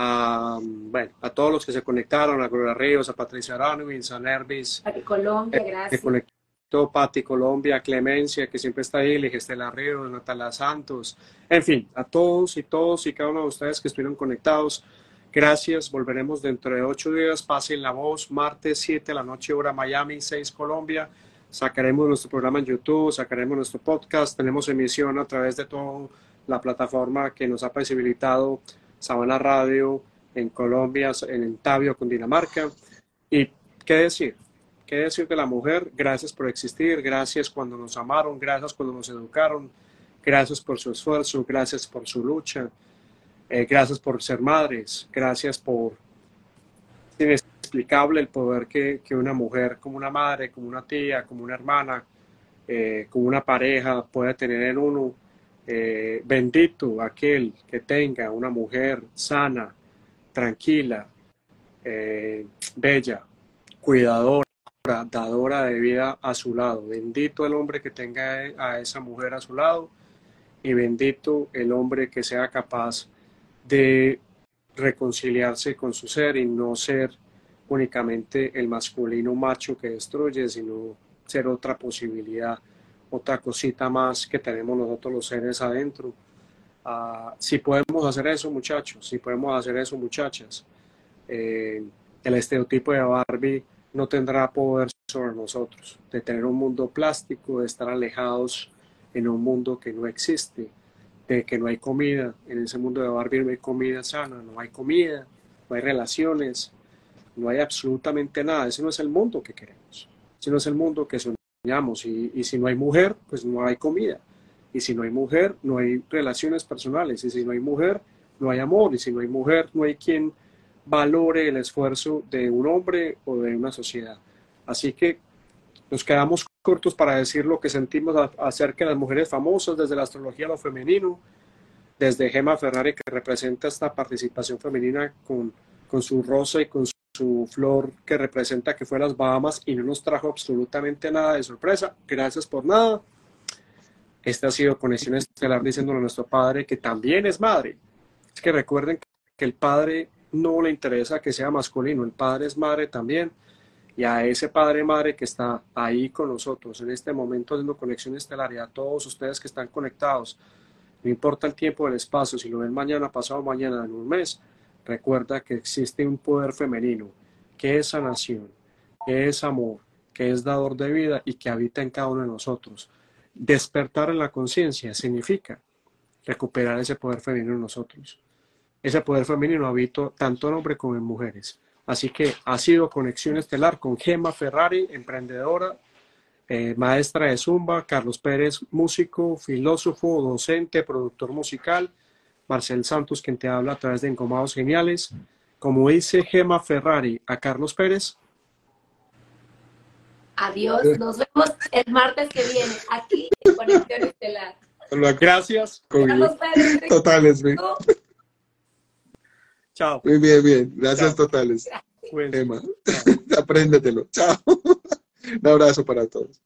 a, bueno, a todos los que se conectaron, a Gloria Ríos, a Patricia Aranowitz, a Nervis. Pati Colombia, eh, gracias. Se conectó Pati Colombia, Clemencia, que siempre está ahí, Estela Ríos, Natalia Santos, en fin, a todos y todos y cada uno de ustedes que estuvieron conectados. Gracias, volveremos dentro de ocho días. Pasen la voz, martes 7 de la noche, hora Miami, 6 Colombia. Sacaremos nuestro programa en YouTube, sacaremos nuestro podcast. Tenemos emisión a través de toda la plataforma que nos ha posibilitado Sabana Radio, en Colombia, en Tabio, Dinamarca. ¿Y qué decir? ¿Qué decir de la mujer? Gracias por existir, gracias cuando nos amaron, gracias cuando nos educaron, gracias por su esfuerzo, gracias por su lucha, eh, gracias por ser madres, gracias por... inexplicable el poder que, que, una mujer como una madre, como una tía, como una hermana, eh, como una pareja puede tener en uno eh, bendito aquel que tenga una mujer sana, tranquila, eh, bella, cuidadora, dadora de vida a su lado. Bendito el hombre que tenga a esa mujer a su lado y bendito el hombre que sea capaz de reconciliarse con su ser y no ser únicamente el masculino macho que destruye, sino ser otra posibilidad otra cosita más que tenemos nosotros los seres adentro. Ah, si podemos hacer eso, muchachos, si podemos hacer eso, muchachas, eh, el estereotipo de Barbie no tendrá poder sobre nosotros, de tener un mundo plástico, de estar alejados en un mundo que no existe, de que no hay comida, en ese mundo de Barbie no hay comida sana, no hay comida, no hay relaciones, no hay absolutamente nada, ese no es el mundo que queremos, ese no es el mundo que y, y, si no hay mujer, pues no hay comida. Y si no hay mujer, no hay relaciones personales. Y si no hay mujer, no hay amor. Y si no hay mujer, no hay quien valore el esfuerzo de un hombre o de una sociedad. Así que nos quedamos cortos para decir lo que sentimos acerca de las mujeres famosas, desde la astrología a lo femenino, desde Gemma Ferrari, que representa esta participación femenina con, con su rosa y con su flor que representa que fue las Bahamas y no nos trajo absolutamente nada de sorpresa. Gracias por nada. Esta ha sido Conexión Estelar diciéndole a nuestro padre que también es madre. Es que recuerden que el padre no le interesa que sea masculino, el padre es madre también. Y a ese padre madre que está ahí con nosotros en este momento haciendo Conexión Estelar y a todos ustedes que están conectados, no importa el tiempo o el espacio, si lo ven mañana, pasado mañana, en un mes, Recuerda que existe un poder femenino, que es sanación, que es amor, que es dador de vida y que habita en cada uno de nosotros. Despertar en la conciencia significa recuperar ese poder femenino en nosotros. Ese poder femenino habita tanto en hombres como en mujeres. Así que ha sido conexión estelar con Gemma Ferrari, emprendedora, eh, maestra de Zumba, Carlos Pérez, músico, filósofo, docente, productor musical, Marcel Santos, quien te habla a través de Encomados Geniales. como dice Gema Ferrari a Carlos Pérez. Adiós, nos vemos el martes que viene aquí en Conexión Estelar. Gracias. Carlos Pérez. Totales, güey. Chao. Muy bien, bien. Gracias Chao. totales. Cuídense. Emma. Chao. [LAUGHS] Apréndetelo. Chao. [LAUGHS] Un abrazo para todos.